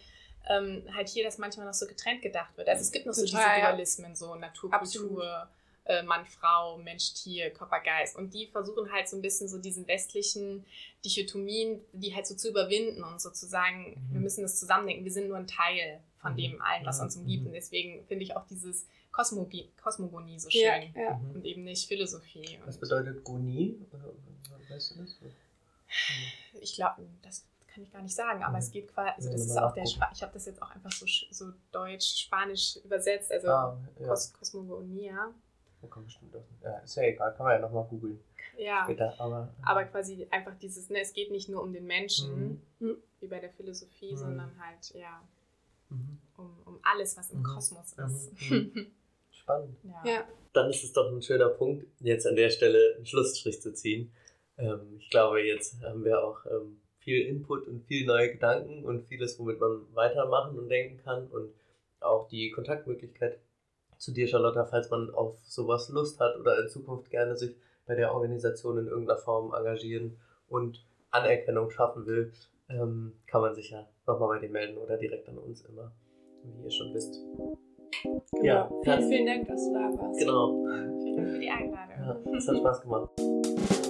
ähm, halt hier das manchmal noch so getrennt gedacht wird. Also es gibt noch so Total, diese ja. Dualismen, so Natur. Kultur, äh, Mann, Frau, Mensch, Tier, Körper, Geist. Und die versuchen halt so ein bisschen so diesen westlichen Dichotomien, die halt so zu überwinden und sozusagen, Mhm. wir müssen das zusammendenken, wir sind nur ein Teil von Mhm. dem allen, was Ja, uns umgibt. mhm. Und deswegen finde ich auch dieses Kosmogi Kosmogonie so ja, schön. ja. Mhm. Und eben nicht Philosophie. Was bedeutet Goni? Äh, Weißt du das? ich glaube, das kann ich gar nicht sagen, aber Mhm. es geht quasi, also Ja, das ist auch der. Spa ich habe das jetzt auch einfach so, so deutsch, spanisch übersetzt, also ah, ja. Kosmogonia. Da kommt bestimmt auch. Ja, ist ja egal, kann man ja nochmal googeln Ja, später. Aber, aber quasi einfach dieses, ne, es geht nicht nur um den Menschen, Mhm. wie bei der Philosophie, Mhm. sondern halt, ja, Mhm. um, um alles, was im Mhm. Kosmos Mhm. ist. Spannend. ja. Ja. Dann ist es doch ein schöner Punkt, jetzt an der Stelle einen Schlussstrich zu ziehen. Ähm, ich glaube, jetzt haben wir auch ähm, viel Input und viel neue Gedanken und vieles, womit man weitermachen und denken kann und auch die Kontaktmöglichkeit zu dir, Charlotta, falls man auf sowas Lust hat oder in Zukunft gerne sich bei der Organisation in irgendeiner Form engagieren und Anerkennung schaffen will, ähm, kann man sich ja nochmal bei dir melden oder direkt an uns immer, wie ihr schon wisst. Genau. Ja, vielen, vielen Dank, dass du da warst. Genau, Vielen Dank für die Einladung. ja, es hat Spaß gemacht.